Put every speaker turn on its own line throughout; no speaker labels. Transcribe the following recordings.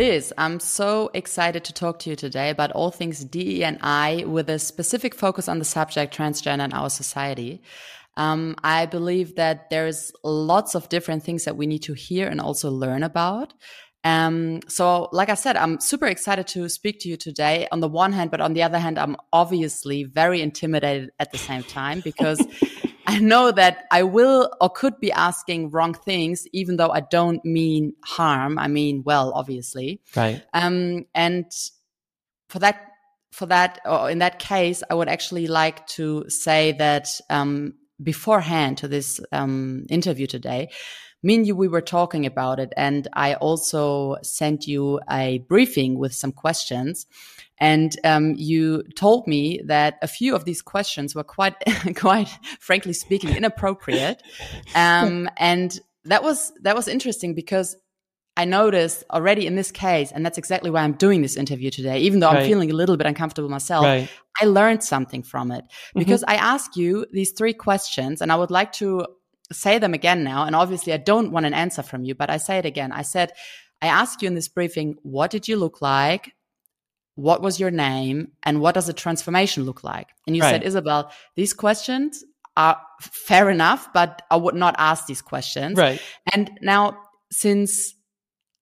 Liz, I'm so excited to talk to you today about all things DE and I with a specific focus on the subject transgender in our society. Um, I believe that there's lots of different things that we need to hear and also learn about. Um, so like I said, I'm super excited to speak to you today on the one hand, but on the other hand, I'm obviously very intimidated at the same time because I know that I will or could be asking wrong things, even though I don't mean harm. I mean well, obviously.
Right.
Um, and for that, for that, or in that case, I would actually like to say that um, beforehand to this um, interview today, me and you, we were talking about it, and I also sent you a briefing with some questions. And um, you told me that a few of these questions were quite, quite frankly speaking, inappropriate. Um, and that was that was interesting because I noticed already in this case, and that's exactly why I'm doing this interview today, even though right. I'm feeling a little bit uncomfortable myself, right. I learned something from it mm-hmm. because mm-hmm. I asked you these three questions and I would like to say them again now. And obviously I don't want an answer from you, but I say it again. I said, I asked you in this briefing, what did you look like? What was your name and what does a transformation look like? And you right. said, Isabel, these questions are fair enough, but I would not ask these questions.
Right.
And now, since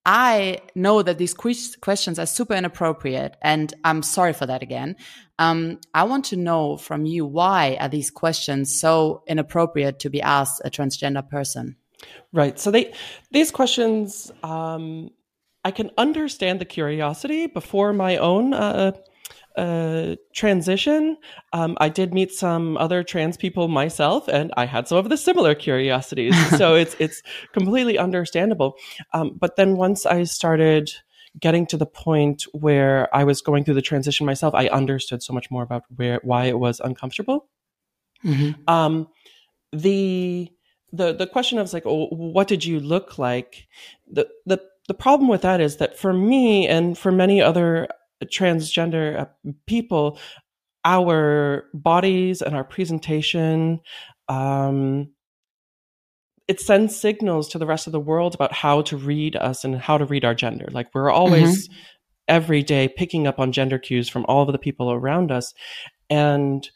I know that these questions are super inappropriate, and I'm sorry for that again. Um, I want to know from you why are these questions so inappropriate to be asked a transgender person?
Right. So they these questions um, I can understand the curiosity before my own uh, uh, transition. Um, I did meet some other trans people myself, and I had some of the similar curiosities. so it's it's completely understandable. Um, but then once I started getting to the point where I was going through the transition myself, I understood so much more about where why it was uncomfortable. Mm-hmm. Um, the the the question of like, oh, what did you look like? The the the problem with that is that for me and for many other transgender uh, people, our bodies and our presentation, um, it sends signals to the rest of the world about how to read us and how to read our gender. Like we're always mm-hmm. every day picking up on gender cues from all of the people around us. And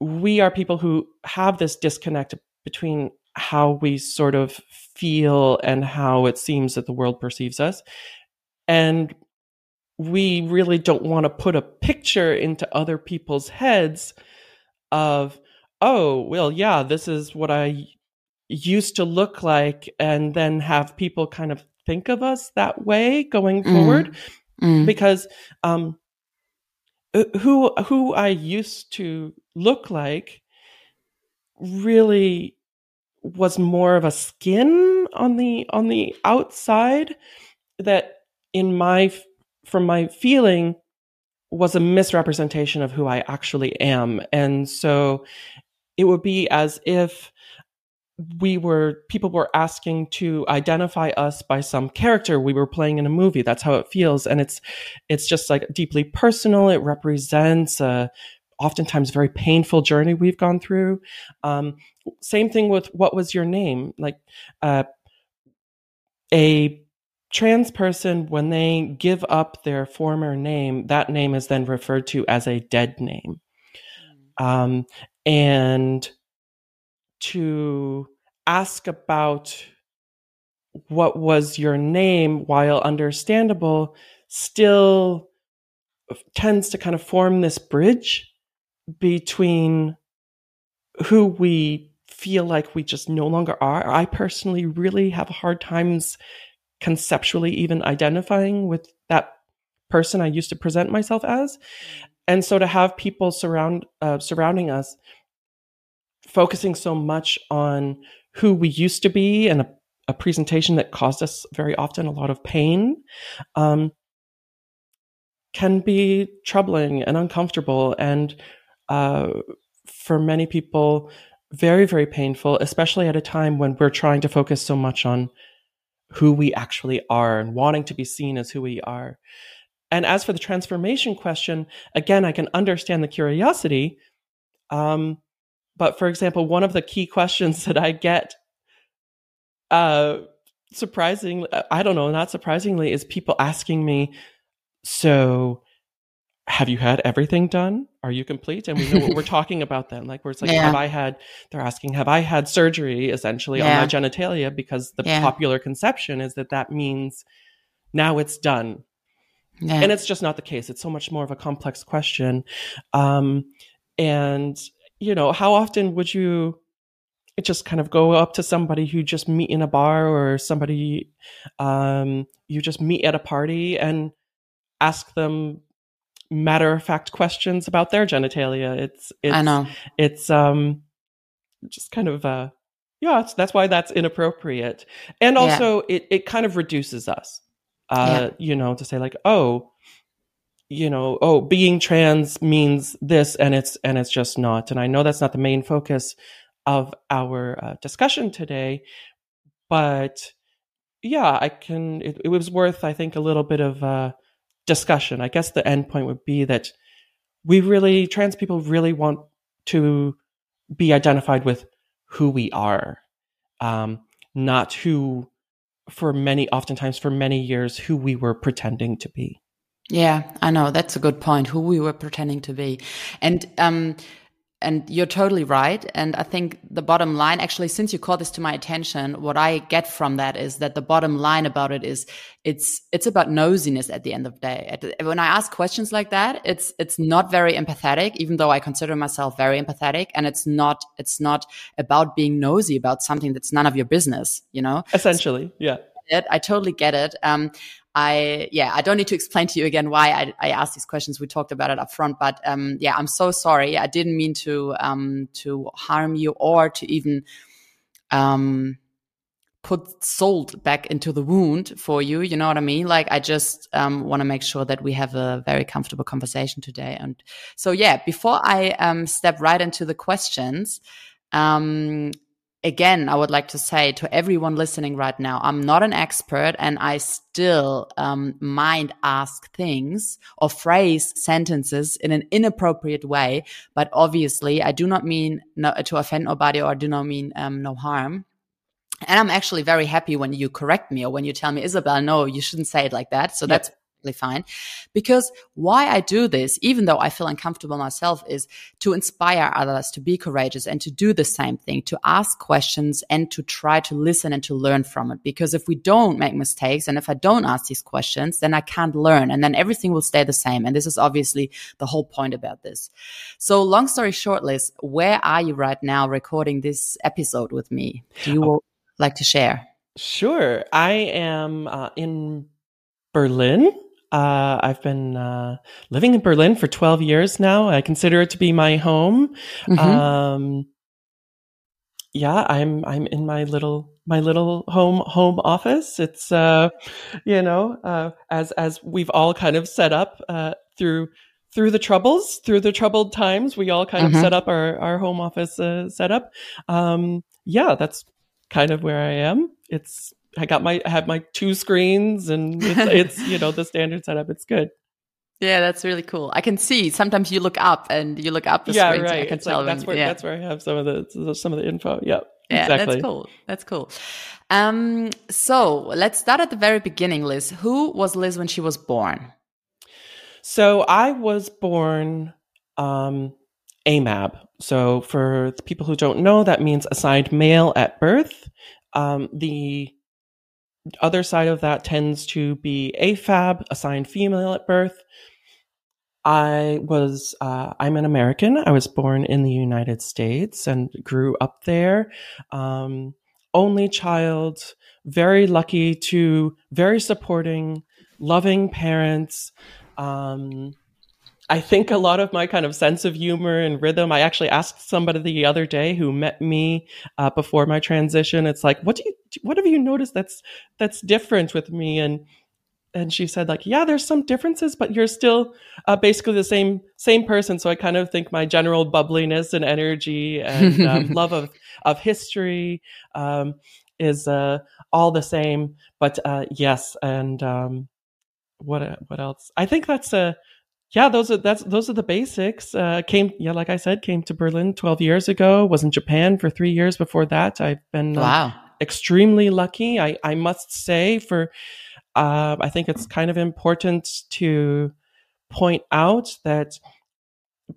we are people who have this disconnect between how we sort of feel and how it seems that the world perceives us. And we really don't want to put a picture into other people's heads of, oh, well, yeah, this is what I used to look like, and then have people kind of think of us that way going mm. forward. Mm. Because um, who who I used to look like really was more of a skin on the on the outside that in my from my feeling was a misrepresentation of who I actually am. And so it would be as if we were people were asking to identify us by some character we were playing in a movie. That's how it feels. And it's it's just like deeply personal. It represents a oftentimes very painful journey we've gone through. Um, same thing with what was your name? Like uh, a trans person, when they give up their former name, that name is then referred to as a dead name. Um, and to ask about what was your name, while understandable, still tends to kind of form this bridge between who we feel like we just no longer are. I personally really have hard times conceptually even identifying with that person I used to present myself as. And so to have people surround uh, surrounding us focusing so much on who we used to be and a presentation that caused us very often a lot of pain um, can be troubling and uncomfortable and uh, for many people very very painful especially at a time when we're trying to focus so much on who we actually are and wanting to be seen as who we are. And as for the transformation question again i can understand the curiosity um, but for example one of the key questions that i get uh surprisingly i don't know not surprisingly is people asking me so have you had everything done? Are you complete? And we know what we're talking about then. Like where it's like yeah. have i had they're asking have i had surgery essentially yeah. on my genitalia? Because the yeah. popular conception is that that means now it's done. And it's just not the case. It's so much more of a complex question. Um, and you know how often would you just kind of go up to somebody who just meet in a bar or somebody um, you just meet at a party and ask them matter of fact questions about their genitalia. It's, it's
I know
it's um just kind of uh yeah, that's why that's inappropriate. And also yeah. it it kind of reduces us. Uh, yeah. you know, to say like, oh, you know, oh, being trans means this and it's and it's just not. And I know that's not the main focus of our uh, discussion today, but yeah, I can it, it was worth I think a little bit of uh discussion. I guess the end point would be that we really, trans people really want to be identified with who we are, um, not who, for many, oftentimes for many years, who we were pretending to be.
Yeah, I know. That's a good point. Who we were pretending to be. And, um, and you're totally right. And I think the bottom line, actually, since you called this to my attention, what I get from that is that the bottom line about it is it's it's about nosiness at the end of the day. When I ask questions like that, it's it's not very empathetic, even though I consider myself very empathetic, and it's not it's not about being nosy about something that's none of your business. You know,
essentially, yeah.
I totally get it. Um, I, yeah, I don't need to explain to you again why I, I asked these questions. We talked about it up front, but, um, yeah, I'm so sorry. I didn't mean to, um, to harm you or to even, um, put salt back into the wound for you. You know what I mean? Like, I just, um, want to make sure that we have a very comfortable conversation today. And so, yeah, before I, um, step right into the questions, um, again, I would like to say to everyone listening right now, I'm not an expert and I still um, mind ask things or phrase sentences in an inappropriate way. But obviously, I do not mean no, to offend nobody or do not mean um, no harm. And I'm actually very happy when you correct me or when you tell me, Isabel, no, you shouldn't say it like that. So yep. that's fine. Because why I do this, even though I feel uncomfortable myself, is to inspire others to be courageous and to do the same thing, to ask questions and to try to listen and to learn from it. Because if we don't make mistakes and if I don't ask these questions, then I can't learn and then everything will stay the same. And this is obviously the whole point about this. So long story short, Liz, where are you right now recording this episode with me? Do you oh. like to share?
Sure. I am uh, in Berlin uh, I've been uh, living in Berlin for 12 years now. I consider it to be my home. Mm-hmm. Um, yeah, I'm I'm in my little my little home home office. It's uh, you know uh, as as we've all kind of set up uh, through through the troubles through the troubled times. We all kind mm-hmm. of set up our our home office uh, setup. Um, yeah, that's kind of where I am. It's I got my I have my two screens and it's, it's you know the standard setup. It's good.
Yeah, that's really cool. I can see sometimes you look up and you look up the yeah, screens. Right. I can
it's tell like, that's where yeah. that's where I have some of the some of the info. Yep. Yeah, exactly.
that's cool. That's cool. Um, so let's start at the very beginning, Liz. Who was Liz when she was born?
So I was born um, AMAB. So for people who don't know, that means assigned male at birth. Um, the other side of that tends to be AFAB, assigned female at birth. I was, uh, I'm an American. I was born in the United States and grew up there. Um, only child, very lucky to very supporting, loving parents. Um, I think a lot of my kind of sense of humor and rhythm. I actually asked somebody the other day who met me uh, before my transition. It's like, what do you what have you noticed that's that's different with me? And and she said like yeah there's some differences but you're still uh, basically the same same person. So i kind of think my general bubbliness and energy and um, love of of history um, is uh, all the same. But uh, yes and um, what what else? I think that's a yeah those are that's those are the basics. Uh, came yeah like i said came to berlin 12 years ago was in japan for three years before that. I've been
um, wow
extremely lucky i i must say for uh, I think it's kind of important to point out that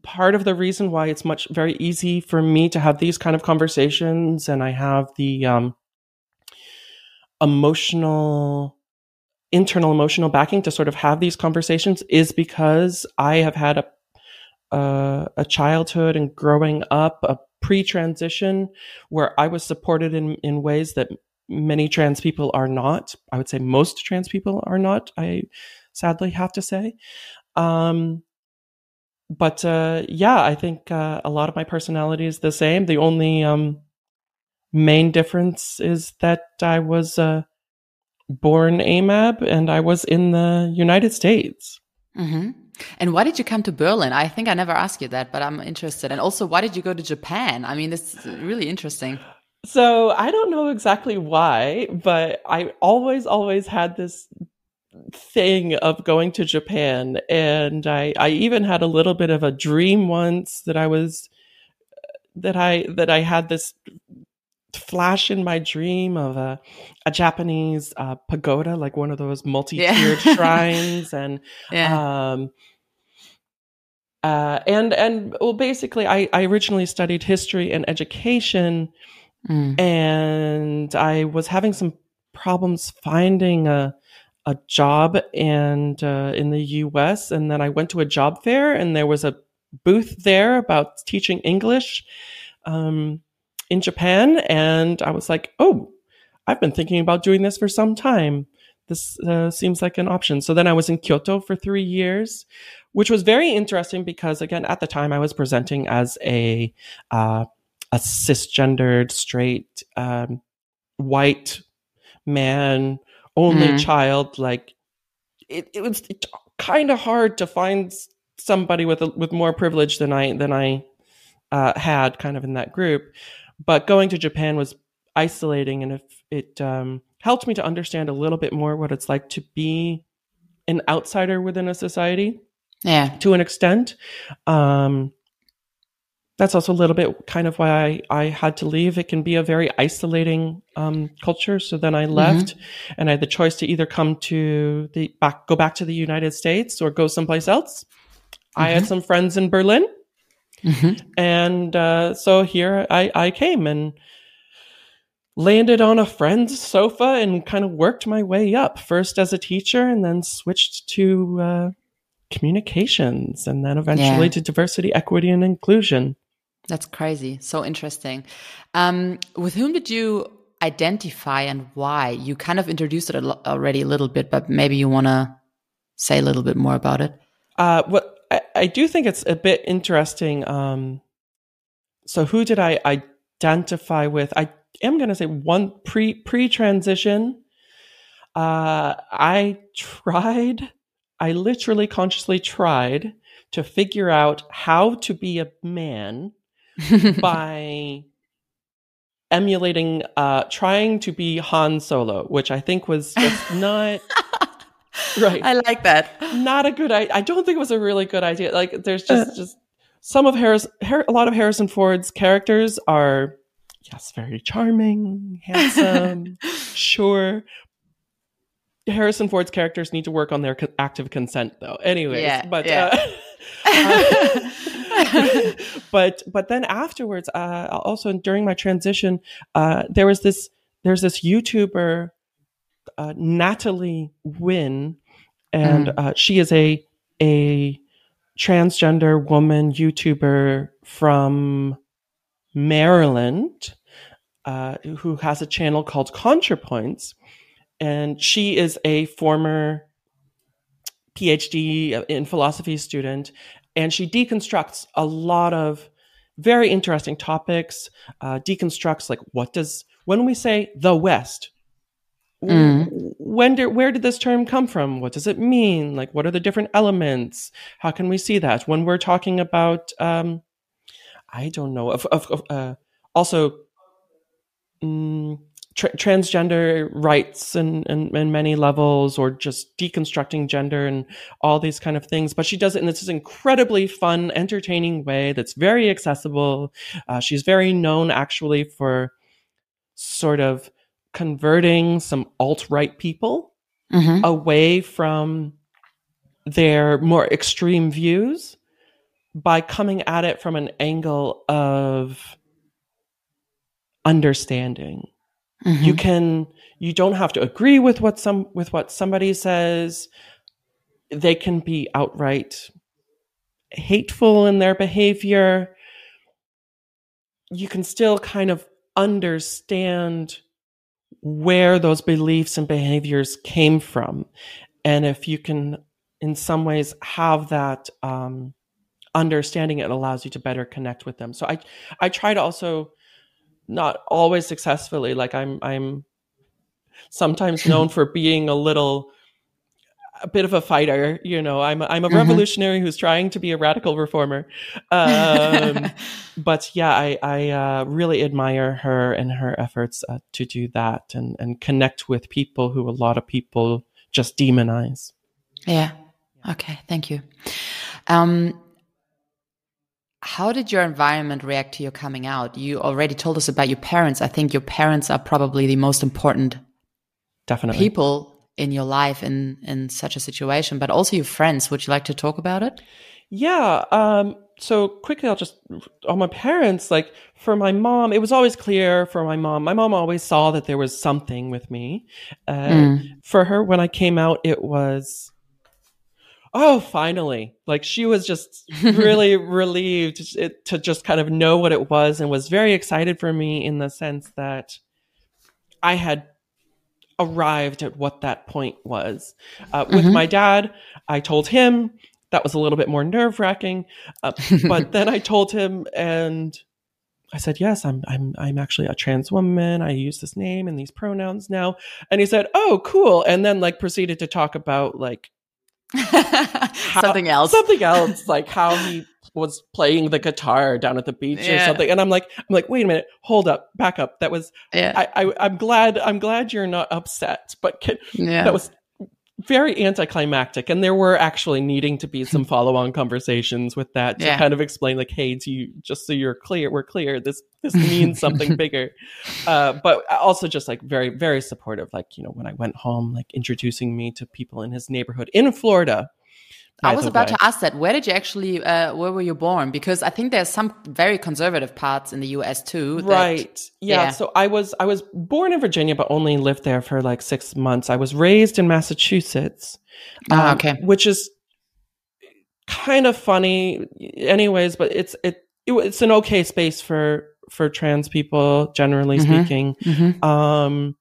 part of the reason why it's much very easy for me to have these kind of conversations and I have the um, emotional internal emotional backing to sort of have these conversations is because I have had a uh, a childhood and growing up a pre-transition where I was supported in in ways that many trans people are not. I would say most trans people are not. I sadly have to say. Um, but uh, yeah, I think uh, a lot of my personality is the same. The only um, main difference is that I was uh, born AMAB and I was in the United States.
Mm-hmm. And why did you come to Berlin? I think I never asked you that, but I'm interested. And also, why did you go to Japan? I mean, it's really interesting.
So I don't know exactly why, but I always, always had this thing of going to Japan. And I, I even had a little bit of a dream once that I was, that I, that I had this flash in my dream of a, a Japanese uh, pagoda, like one of those multi-tiered yeah. shrines. And, yeah. um, uh, and, and well, basically I, I originally studied history and education Mm. And I was having some problems finding a a job and uh, in the U.S. And then I went to a job fair, and there was a booth there about teaching English um, in Japan. And I was like, "Oh, I've been thinking about doing this for some time. This uh, seems like an option." So then I was in Kyoto for three years, which was very interesting because, again, at the time I was presenting as a uh, a cisgendered, straight, um, white man, only mm. child. Like it, it was kind of hard to find somebody with a, with more privilege than I than I uh, had, kind of in that group. But going to Japan was isolating, and if it um, helped me to understand a little bit more what it's like to be an outsider within a society.
Yeah,
to an extent. Um, that's also a little bit kind of why I, I had to leave. It can be a very isolating um, culture. So then I mm-hmm. left mm-hmm. and I had the choice to either come to the back, go back to the United States or go someplace else. Mm-hmm. I had mm-hmm. some friends in Berlin. Mm-hmm. And uh, so here I, I came and landed on a friend's sofa and kind of worked my way up first as a teacher and then switched to uh, communications and then eventually yeah. to diversity, equity, and inclusion.
That's crazy. So interesting. Um, with whom did you identify and why? You kind of introduced it already a little bit, but maybe you want to say a little bit more about it.
Uh, what I, I, do think it's a bit interesting. Um, so who did I identify with? I am going to say one pre pre transition. Uh, I tried. I literally consciously tried to figure out how to be a man by emulating, uh, trying to be Han Solo, which I think was just not. Right.
I like that.
Not a good idea. I don't think it was a really good idea. Like, there's just, uh. just some of Harris, Har- a lot of Harrison Ford's characters are, yes, very charming, handsome, sure. Harrison Ford's characters need to work on their co- active consent, though. Anyways, yeah, but yeah. Uh, but but then afterwards, uh, also during my transition, uh, there was this there's this YouTuber, uh, Natalie Wynn, and mm. Uh, she is a a transgender woman YouTuber from Maryland, uh, who has a channel called ContraPoints, and she is a former PhD in philosophy student and she deconstructs a lot of very interesting topics uh, deconstructs like what does when we say the West, mm. when did, where did this term come from? What does it mean? Like, what are the different elements? How can we see that when we're talking about, um, I don't know, of, of, uh, also, mm, tra- transgender rights and in, in, many levels or just deconstructing gender and all these kind of things but she does it in this incredibly fun entertaining way that's very accessible uh, she's very known actually for sort of converting some alt-right people mm-hmm. away from their more extreme views by coming at it from an angle of understanding Mm-hmm. You can you don't have to agree with what some with what somebody says. They can be outright hateful in their behavior. You can still kind of understand where those beliefs and behaviors came from. And if you can, in some ways, have that um, understanding, it allows you to better connect with them. So I, I try to also not always successfully. Like I'm I'm sometimes known for being a little a bit of a fighter. You know, I'm I'm a mm-hmm. revolutionary who's trying to be a radical reformer. Um, but yeah, I I uh, really admire her and her efforts uh, to do that and and connect with people who a lot of people just demonize.
Yeah. Okay. Thank you. Um, how did your environment react to your coming out? You already told us about your parents. I think your parents are probably the most important
definitely
people in your life in in such a situation, but also your friends. Would you like to talk about it?
Yeah. Um, so quickly, I'll just on my parents. Like for my mom, it was always clear for my mom. My mom always saw that there was something with me. Uh, mm. For her, when I came out, it was oh, finally. Like she was just really relieved to just kind of know what it was and was very excited for me in the sense that I had arrived at what that point was. Uh, with mm-hmm. my dad, I told him that was a little bit more nerve wracking, uh, but then I told him and I said, "Yes, I'm I'm I'm actually a trans woman. I use this name and these pronouns now." And he said, "Oh, cool." And then like proceeded to talk about like
how, something else
something else like how he was playing the guitar down at the beach yeah. or something and i'm like i'm like wait a minute hold up back up that was yeah. I, I am glad i'm glad you're not upset but can, yeah. that was very anticlimactic and there were actually needing to be some follow-on conversations with that to yeah. kind of explain like hey do you just so you're clear we're clear this this means something bigger uh, but also just like very very supportive like you know when i went home like introducing me to people in his neighborhood in florida
I was about way. to ask that. Where did you actually, uh, where were you born? Because I think there's some very conservative parts in the U.S. too.
That, right. Yeah, yeah, So I was, I was born in Virginia, but only lived there for like six months. I was raised in Massachusetts.
Oh, um, okay.
Which is kind of funny, anyways. But it's it, it it's an okay space for for trans people, generally mm-hmm. speaking. Mm-hmm. Um,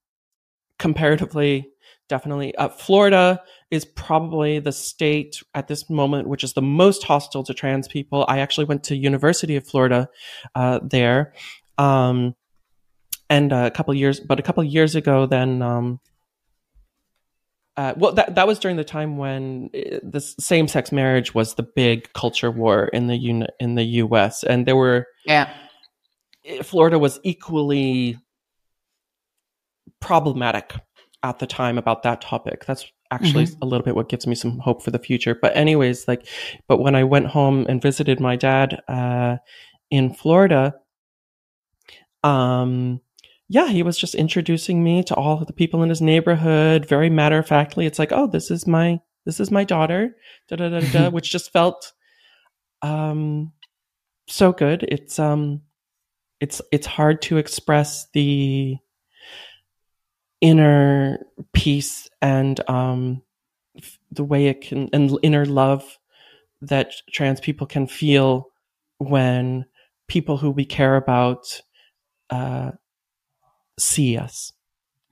comparatively, definitely. Uh, Florida is probably the state at this moment which is the most hostile to trans people. I actually went to University of Florida uh, there, um, and a couple years, but a couple years ago, then. Um, uh, well, that that was during the time when uh, the same-sex marriage was the big culture war in the uni- in the U.S. and there were
yeah,
Florida was equally problematic at the time about that topic. That's actually mm-hmm. a little bit what gives me some hope for the future. But anyways, like, but when I went home and visited my dad uh, in Florida, um, yeah, he was just introducing me to all of the people in his neighborhood, very matter of factly. It's like, oh, this is my this is my daughter, da da da da, which just felt um so good. It's um it's it's hard to express the inner peace and um, the way it can and inner love that trans people can feel when people who we care about uh, see us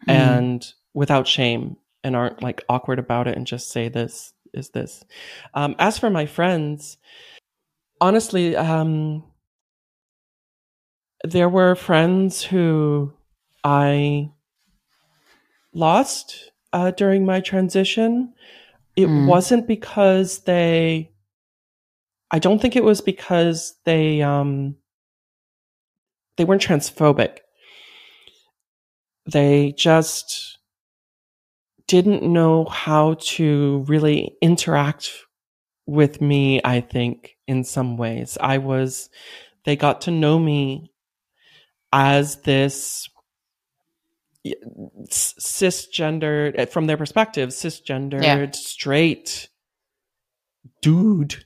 mm. and without shame and aren't like awkward about it and just say this is this um, as for my friends honestly um, there were friends who I lost uh, during my transition. It
Mm.
wasn't because they. I don't think it was because they um, they weren't transphobic. They just didn't know how to really interact with me, I think, in some ways. I was, they got to know me as this cisgendered, eh, from their perspective, cisgendered,
Yeah.
straight dude,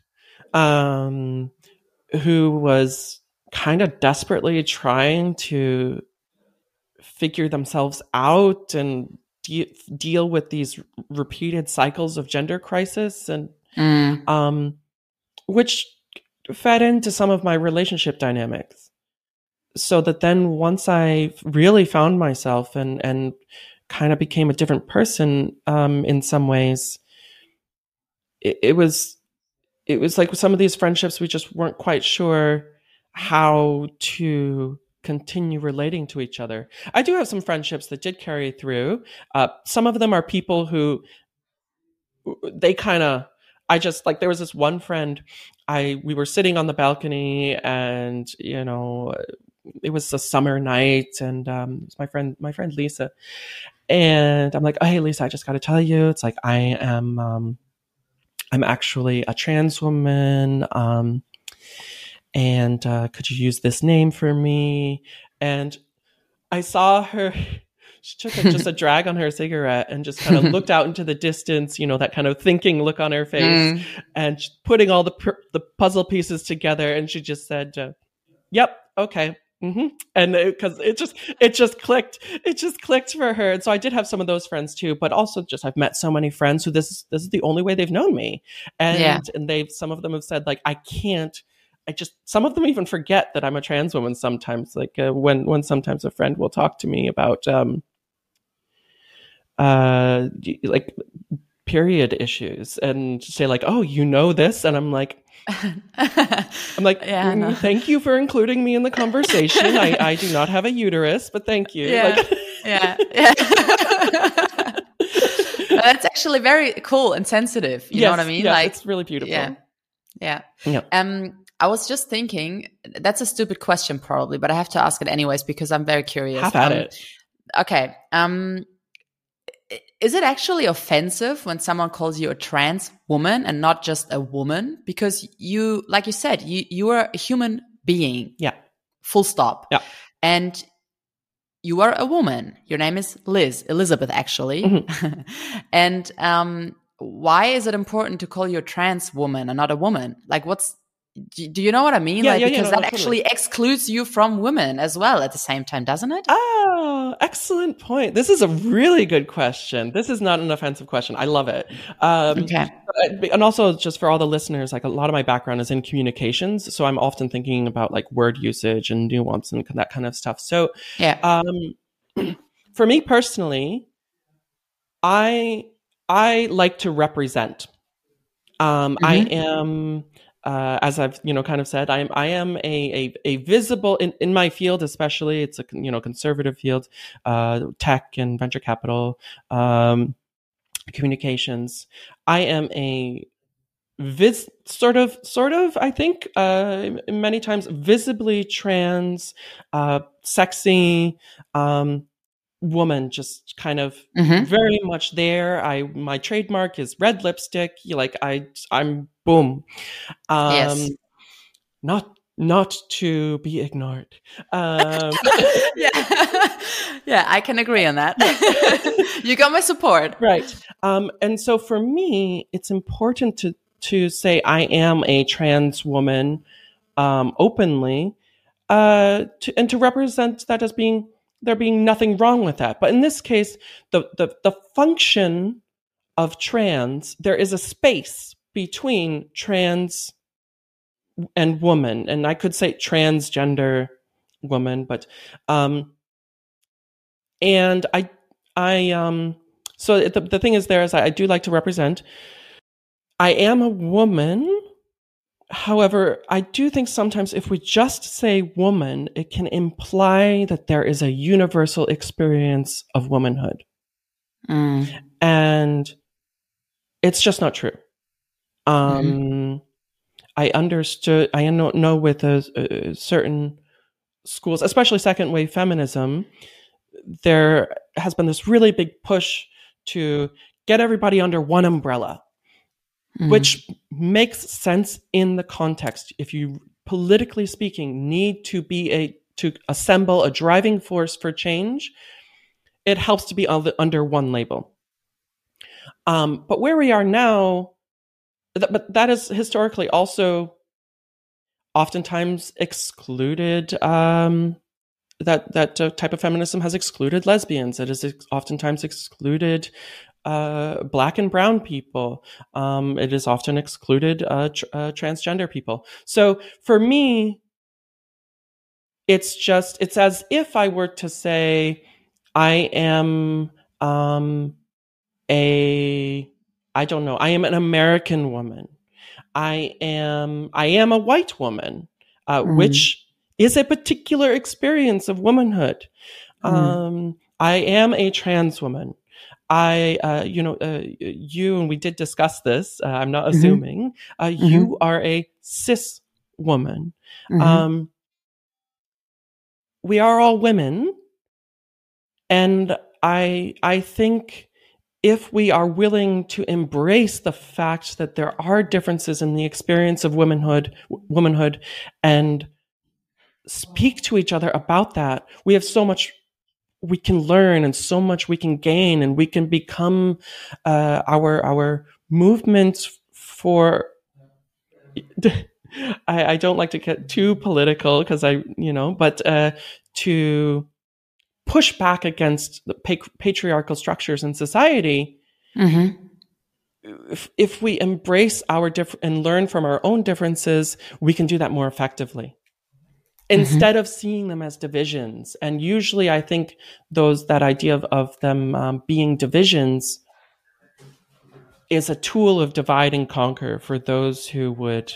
um, who was kind of desperately trying to figure themselves out and de- deal with these repeated cycles of gender crisis and
Mm.
um, which fed into some of my relationship dynamics. So that then once I really found myself and and kind of became a different person um, in some ways, it, it was it was like some of these friendships we just weren't quite sure how to continue relating to each other. I do have some friendships that did carry through. Uh, some of them are people who they kind of I just like there was this one friend I we were sitting on the balcony and you know it was a summer night and um it was my friend my friend Lisa and I'm like oh, hey Lisa I just got to tell you it's like I am um I'm actually a trans woman um and uh could you use this name for me and I saw her she took a, just a drag on her cigarette and just kind of looked out into the distance, you know, that kind of thinking look on her face,
Mm.
and putting all the pr- the puzzle pieces together, and she just said, uh, "Yep, okay." Hmm And because it, just it just clicked, it just clicked for her. And so I did have some of those friends too, but also just I've met so many friends who this is this is the only way they've known me, and
Yeah.
and they've some of them have said like I can't I just some of them even forget that I'm a trans woman sometimes. Like uh, when when sometimes a friend will talk to me about um uh like period issues and say like oh you know this and I'm like I'm like
Yeah,
"Mm,
know.
thank you for including me in the conversation. I I do not have a uterus, but thank you.
Yeah.
Like,
yeah. yeah. That's actually very cool and sensitive. You know what I mean?
yeah,
like,
it's really beautiful.
yeah, yeah.
Yeah.
Um, I was just thinking that's a stupid question, probably, but I have to ask it anyways because I'm very curious.
Have at
Um,
it.
Okay. Um, is it actually offensive when someone calls you a trans woman and not just a woman? Because you, like you said, you you are a human being.
Yeah.
Full stop.
Yeah.
And you are a woman. Your name is Liz, Elizabeth, actually.
Mm-hmm.
and um, why is it important to call you a trans woman and not a woman? Like, what's do do you know what I mean?
Yeah,
like,
yeah, yeah,
because
no,
that actually excludes you from women as well at the same time, doesn't it?
Ah, excellent point. This is a really good question. This is not an offensive question. I love it. Um,
okay.
and also just for all the listeners like a lot of my background is in communications so i'm often thinking about like word usage and nuance and that kind of stuff so
Yeah.
um for me personally i i like to represent um i am uh, as I've you know kind of said, I am I am a a, a visible in, in my field, especially it's a you know conservative field, uh, tech and venture capital, um, communications. I am a vis sort of sort of I think uh, many times visibly trans, uh, sexy um, woman, just kind of
Mhm.
very much there. I my trademark is red lipstick. You like I I'm boom. Um,
Yes.
Not not to be ignored. Um,
yeah. yeah, I can agree on that. you got my support.
right. Um, and so for me, it's important to to say I am a trans woman um, openly, uh, to, and to represent that as being there being nothing wrong with that. But in this case, the the the function of trans, there is a space between trans and woman, and I could say transgender woman, but um, and I I um so the the thing is there is I, I do like to represent. I am a woman However, I do think sometimes if we just say woman, it can imply that there is a universal experience of womanhood. Mm. And it's just not true. Um, mm-hmm. I understood, I know, know with a, a certain schools, especially second wave feminism, there has been this really big push to get everybody under one umbrella, mm. which makes sense in the context. If you, politically speaking, need to be a to assemble a driving force for change, it helps to be under one label. Um, but where we are now, th- but that is historically also oftentimes excluded um, that that uh, type of feminism has excluded lesbians. It has ex- oftentimes excluded uh, black and brown people. Um, it is often excluded uh, tr- uh, transgender people. So for me, it's just it's as if I were to say I am um, a I don't know I am an American woman. I am I am a white woman, uh, mm. which is a particular experience of womanhood. Mm. Um, I am a trans woman. I, uh, you know, uh, you and we did discuss this. Uh, I'm not mm-hmm. assuming uh, mm-hmm. you are a cis woman. Mm-hmm. Um, we are all women, and I, I think if we are willing to embrace the fact that there are differences in the experience of womanhood, womanhood, and speak to each other about that, we have so much we can learn and so much we can gain, and we can become uh, our our movements for. I, I, don't like to get too political because I, you know, but uh, to push back against the pa- patriarchal structures in society, mm-hmm. if, if we embrace our different and learn from our own differences, we can do that more effectively instead mm-hmm. of seeing them as divisions. And usually, I think those that idea of, of them um, being divisions is a tool of divide and conquer for those who would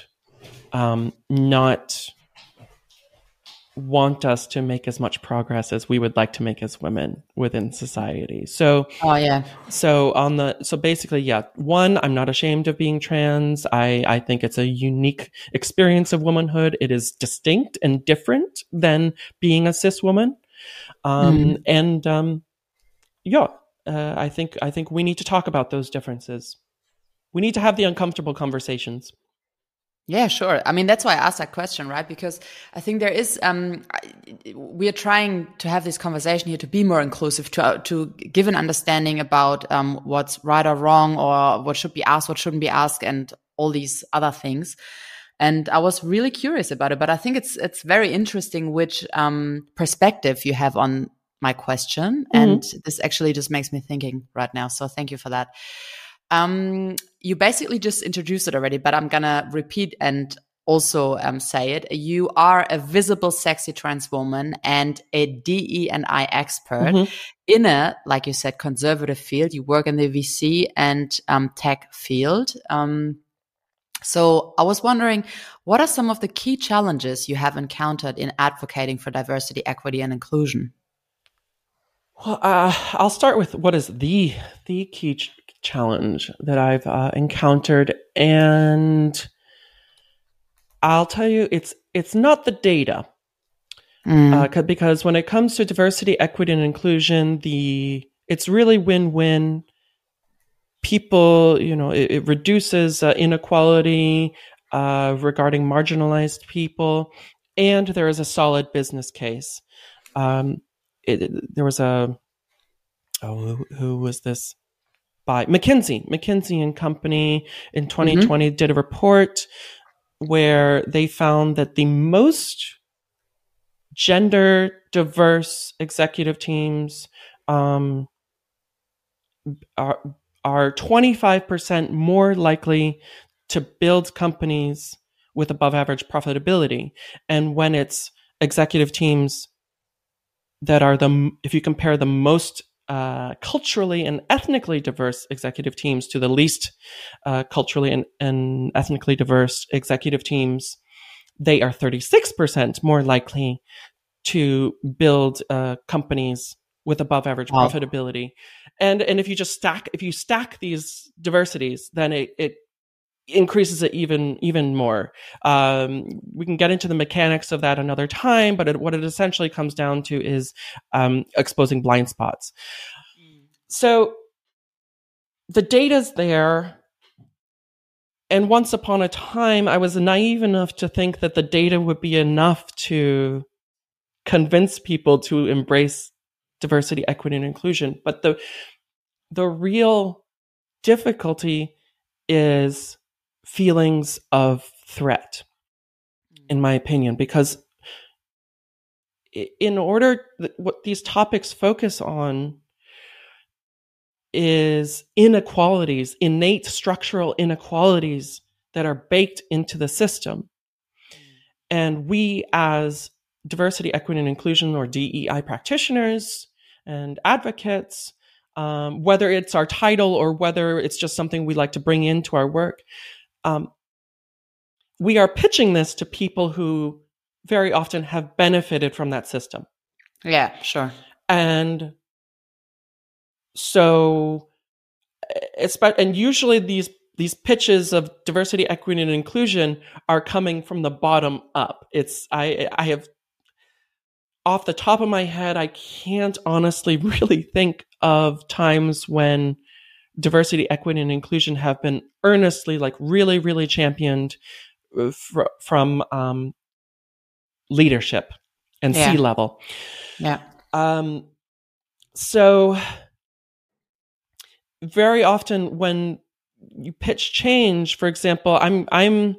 um, not want us to make as much progress as we would like to make as women within society. So,
oh yeah.
So on the so basically, yeah. One, I'm not ashamed of being trans. I I think it's a unique experience of womanhood. It is distinct and different than being a cis woman. Um, mm. and um, yeah, uh, I think I think we need to talk about those differences. We need to have the uncomfortable conversations.
Yeah, sure. I mean, that's why I asked that question, right? Because I think there is, um, we are trying to have this conversation here to be more inclusive, to uh, to give an understanding about um, what's right or wrong, or what should be asked, what shouldn't be asked, and all these other things. And I was really curious about it, but I think it's it's very interesting which um, perspective you have on my question, mm -hmm. and this actually just makes me thinking right now. So thank you for that. Um, you basically just introduced it already, but I'm gonna repeat and also um, say it. You are a visible, sexy trans woman and a DE and I expert mm -hmm. in a, like you said, conservative field. You work in the VC and um, tech field. Um, so I was wondering, what are some of the key challenges you have encountered in advocating for diversity, equity, and inclusion?
Well, uh, I'll start with what is the the key challenge that I've uh, encountered, and I'll tell you, it's it's not the data, mm. uh, because when it comes to diversity, equity, and inclusion, the it's really win-win. People, you know, it, it reduces uh, inequality uh, regarding marginalized people, and there is a solid business case. Um, it, there was a oh, who, who was this? By McKinsey. McKinsey and Company in 2020 mm-hmm. did a report where they found that the most gender diverse executive teams um, are are 25% more likely to build companies with above average profitability. And when it's executive teams that are the, if you compare the most uh, culturally and ethnically diverse executive teams to the least uh, culturally and, and ethnically diverse executive teams, they are 36% more likely to build uh, companies with above average wow. profitability. And and if you just stack if you stack these diversities, then it, it increases it even even more. Um, we can get into the mechanics of that another time, but it, what it essentially comes down to is um, exposing blind spots. Mm. So the data's there. And once upon a time, I was naive enough to think that the data would be enough to convince people to embrace diversity, equity, and inclusion. But the the real difficulty is feelings of threat, in my opinion, because in order what these topics focus on is inequalities, innate structural inequalities that are baked into the system. And we as diversity, equity, and inclusion or DEI practitioners and advocates, um, whether it's our title or whether it's just something we like to bring into our work, um, we are pitching this to people who very often have benefited from that system.
Yeah, sure.
And so, it's and usually these these pitches of diversity, equity, and inclusion are coming from the bottom up. It's I I have off the top of my head, I can't honestly really think of times when diversity, equity, and inclusion have been earnestly, like really, really championed uh, fr- from um, leadership and
yeah.
C level.
Yeah.
Um, so very often when you pitch change, for example, I'm I'm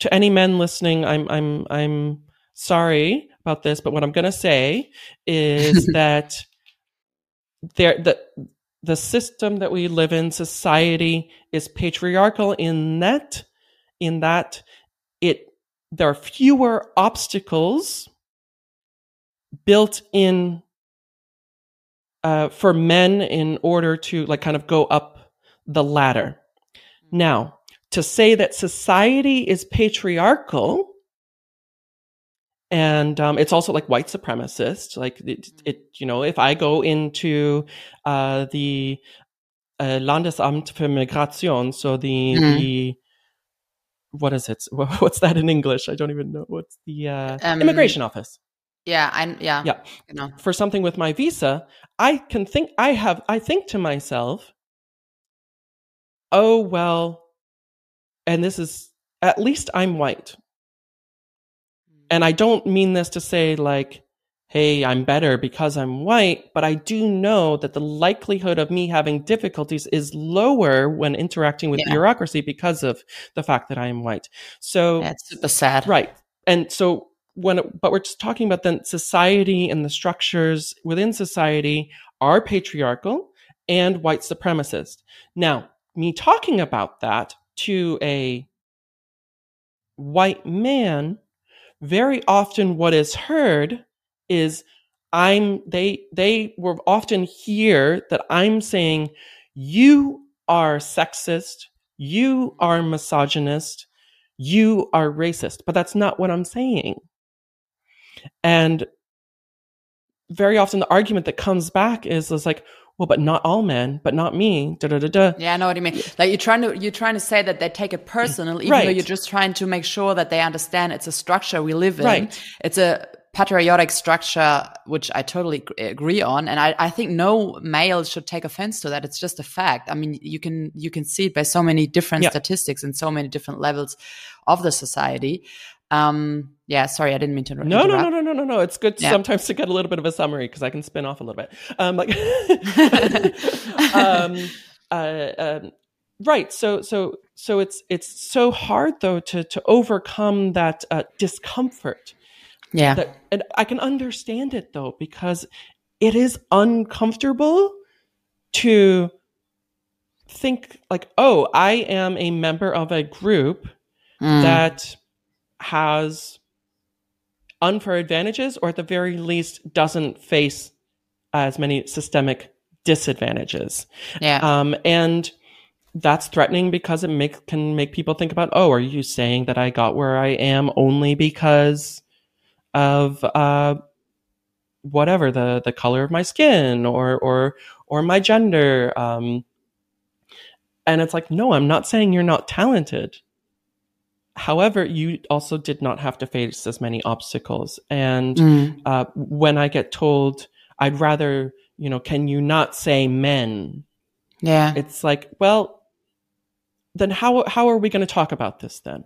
to any men listening, I'm I'm I'm sorry about this, but what I'm going to say is that there the the system that we live in, society, is patriarchal in that in that it there are fewer obstacles built in uh, for men in order to like kind of go up the ladder. Now, to say that society is patriarchal and um, it's also like white supremacist. Like it, it, you know, if I go into uh, the uh, Landesamt für Migration, so the mm. the what is it? What's that in English? I don't even know. What's the uh, um, immigration office?
Yeah, I yeah
yeah. You know. For something with my visa, I can think. I have. I think to myself, oh well, and this is at least I'm white and I don't mean this to say like, hey, I'm better because I'm white, but I do know that the likelihood of me having difficulties is lower when interacting with yeah. bureaucracy because of the fact that I am white. So
that's super sad.
Right. And so when, but we're just talking about then society and the structures within society are patriarchal and white supremacist. Now, me talking about that to a white man very often what is heard is I'm they they will often hear that I'm saying you are sexist, you are misogynist, you are racist, but that's not what I'm saying. And very often the argument that comes back is, is like, well, but not all men, but not me. Da, da, da, da.
Yeah, I know what you mean. Like you're trying to you're trying to say that they take it personal, even
right.
though you're just trying to make sure that they understand it's a structure we live in.
Right.
It's a patriotic structure, which I totally eh, agree on, and I, I think no male should take offense to that. It's just a fact. I mean, you can you can see it by so many different yeah. statistics and so many different levels of the society. Um, yeah, sorry, I didn't mean to interrupt.
No, no, no, no, no, no, no. It's good yeah. sometimes to get a little bit of a summary because I can spin off a little bit. Um, like, um, uh, um, right. So, so, so it's it's so hard though to to overcome that uh, discomfort.
Yeah,
that, and I can understand it though because it is uncomfortable to think like, oh, I am a member of a group mm. that has unfair advantages or at the very least doesn't face as many systemic disadvantages.
Yeah.
Um, and that's threatening because it make, can make people think about, oh, are you saying that I got where I am only because of uh, whatever the the color of my skin or or or my gender? Um, and it's like, no, I'm not saying you're not talented. However, you also did not have to face as many obstacles. And
Mm.
uh, when I get told, I'd rather, you know, can you not say men?
Yeah.
It's like, well, then how how are we going to talk about this then?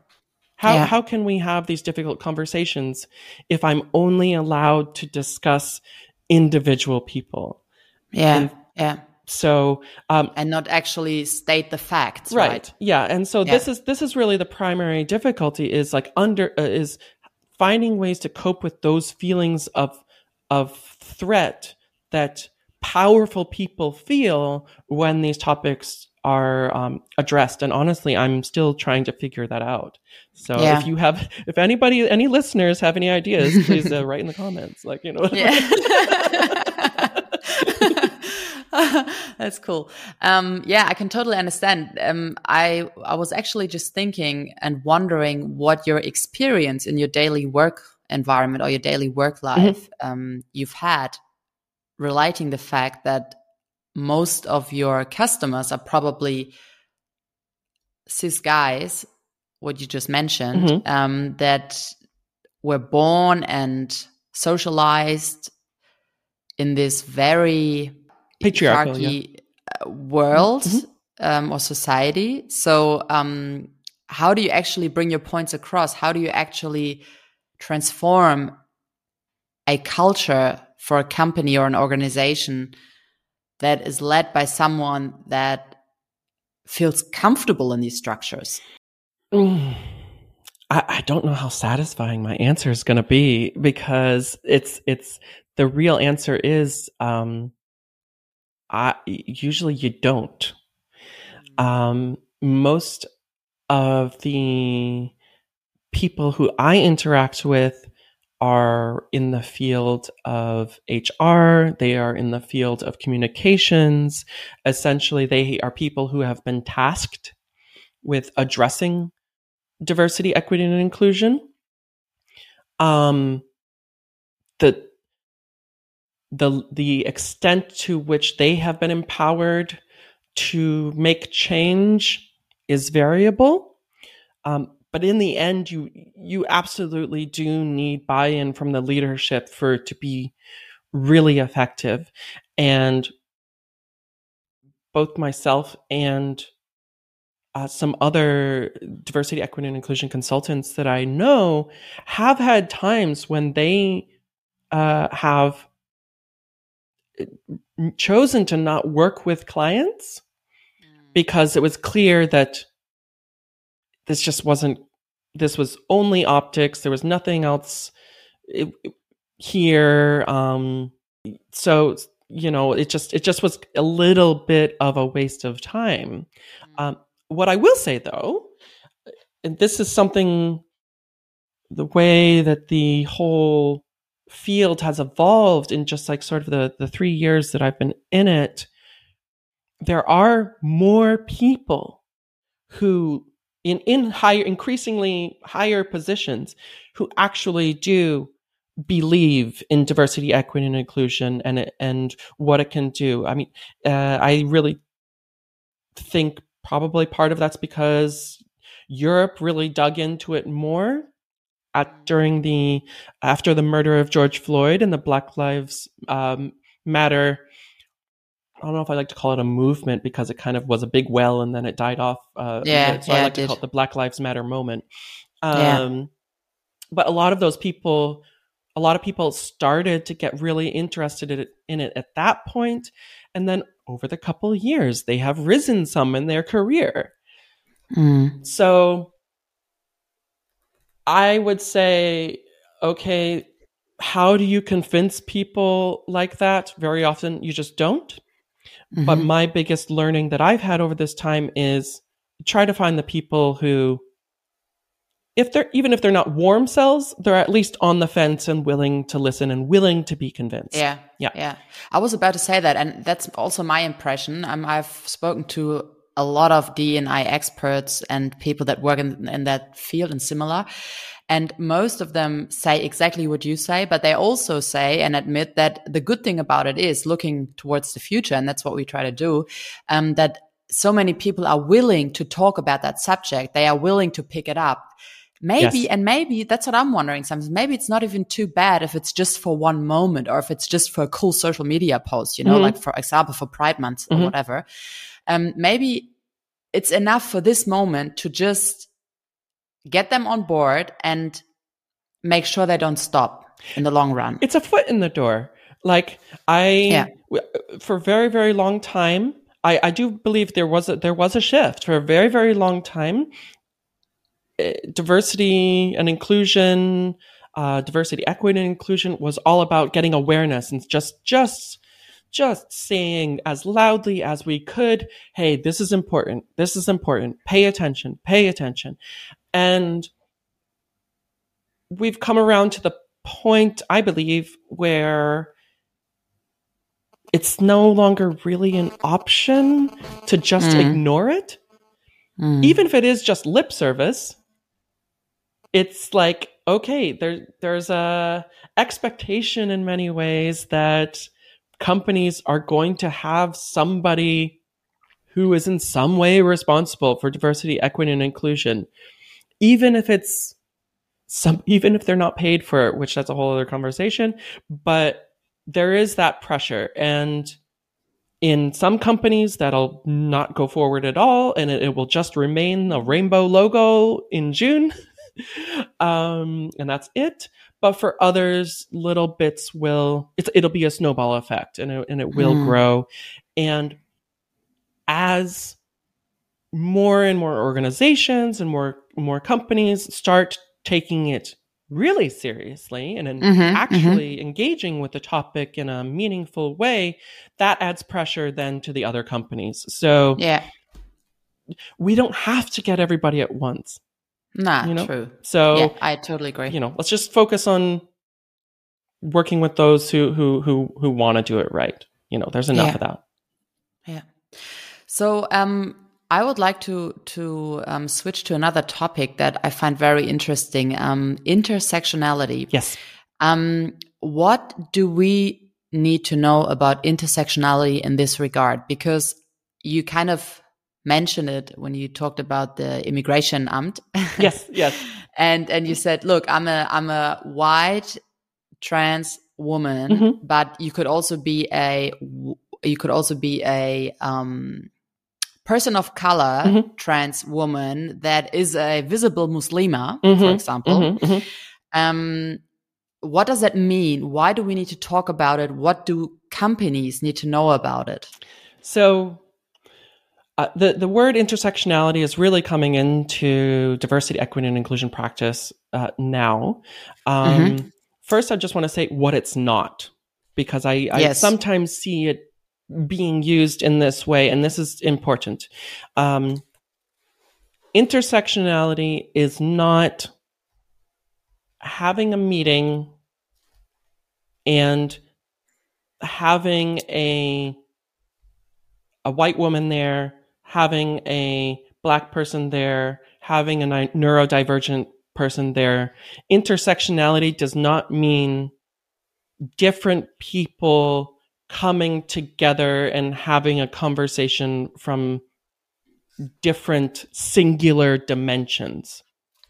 How
Yeah.
how can we have these difficult conversations if I'm only allowed to discuss individual people?
Yeah.
And-
yeah.
So um,
And not actually state the facts.
right.
Right.
yeah and so
Yeah.
this is this is really the primary difficulty is like under uh, is finding ways to cope with those feelings of of threat that powerful people feel when these topics are um, addressed and honestly i'm still trying to figure that out so
Yeah.
if you have if anybody any listeners have any ideas please uh, write in the comments like you know
Yeah. That's cool. Um, yeah, I can totally understand. Um, I I was actually just thinking and wondering what your experience in your daily work environment or your daily work life um, you've had, relating the fact that most of your customers are probably cis guys, what you just mentioned,
Mhm.
um, that were born and socialized in this very
Patriarchal, yeah.
patriarchy, uh, world
Mhm.
um, or society. So, um, how do you actually bring your points across? How do you actually transform a culture for a company or an organization that is led by someone that feels comfortable in these structures?
Mm. I, I don't know how satisfying my answer is going to be because it's it's the real answer is um I usually you don't. Um most of the people who I interact with are in the field of HR, they are in the field of communications. Essentially, they are people who have been tasked with addressing diversity, equity, and inclusion. Um, the the the extent to which they have been empowered to make change is variable. Um, but in the end, you you absolutely do need buy-in from the leadership for it to be really effective. And both myself and uh, some other diversity, equity, and inclusion consultants that I know have had times when they uh, have chosen to not work with clients because it was clear that this just wasn't this was only optics. There was nothing else here um so you know it just it just was a little bit of a waste of time. Um what i will say though and this is something the way that the whole field has evolved in just like sort of the the 3 years that I've been in it there are more people who in in higher increasingly higher positions who actually do believe in diversity equity and inclusion and and what it can do. I mean uh, i really think probably part of that's because europe really dug into it more at during the after the murder of george floyd and the black lives um, matter I don't know if I like to call it a movement because it kind of was a big well and then it died off. Uh,
Yeah,
so
yeah,
I like to call it the Black Lives Matter moment. Um,
Yeah.
But a lot of those people, a lot of people started to get really interested in it, in it at that point, and then over the couple of years, they have risen some in their career.
Mm.
So I would say, okay, how do you convince people like that? Very often you just don't. But
Mhm.
my biggest learning that I've had over this time is try to find the people who if they're even if they're not warm cells, they're at least on the fence and willing to listen and willing to be convinced.
Yeah,
yeah,
yeah. I was about to say that, and that's also my impression. Um, I've spoken to a lot of DNI experts and people that work in, in that field and similar. And most of them say exactly what you say, but they also say and admit that the good thing about it is looking towards the future. And that's what we try to do. Um, that so many people are willing to talk about that subject. They are willing to pick it up. Maybe, yes. and maybe that's what I'm wondering sometimes. Maybe it's not even too bad if it's just for one moment or if it's just for a cool social media post, you know, mm-hmm. like for example, for Pride Month or mm-hmm. whatever. Um, maybe it's enough for this moment to just get them on board and make sure they don't stop in the long run.
It's a foot in the door. Like I, yeah. for a very, very long time, I, I do believe there was a, there was a shift for a very, very long time. Uh, diversity and inclusion, uh, diversity, equity, and inclusion was all about getting awareness and just, just, just saying as loudly as we could, Hey, this is important. This is important. Pay attention. Pay attention. And we've come around to the point, I believe, where it's no longer really an option to just mm. ignore it. Mm. Even if it is just lip service, it's like, okay, there, there's a expectation in many ways that companies are going to have somebody who is in some way responsible for diversity, equity, and inclusion even if it's some, even if they're not paid for it, which that's a whole other conversation, but there is that pressure. And in some companies, that'll not go forward at all, and it, it will just remain a rainbow logo in June. um, and that's it. But for others, little bits will, it'll be a snowball effect and it, and it will mm. grow. And as more and more organizations and more more companies start taking it really seriously and mm-hmm, actually mm-hmm. engaging with the topic in a meaningful way that adds pressure then to the other companies so
yeah
we don't have to get everybody at once
nah you know? true
so
yeah, i totally agree
you know let's just focus on working with those who who who who want to do it right you know there's enough
yeah.
of that
yeah so um I would like to to um, switch to another topic that I find very interesting: um, intersectionality.
Yes.
Um, what do we need to know about intersectionality in this regard? Because you kind of mentioned it when you talked about the immigration amt.
yes. Yes.
and and you said, look, I'm a I'm a white trans woman, mm -hmm. but you could also be a you could also be a um person of color, mm-hmm. trans woman that is a visible Muslima, mm-hmm. for example. Mm-hmm. mm-hmm. Um, what does that mean? Why do we need to talk about it? What do companies need to know about it?
So, uh, the the word intersectionality is really coming into diversity, equity, and inclusion practice uh, now. Um, mm-hmm. First, I just want to say what it's not, because I, I yes. sometimes see it being used in this way, and this is important. Um, intersectionality is not having a meeting and having a a white woman there, having a black person there, having a neurodivergent person there. Intersectionality does not mean different people coming together and having a conversation from different singular dimensions.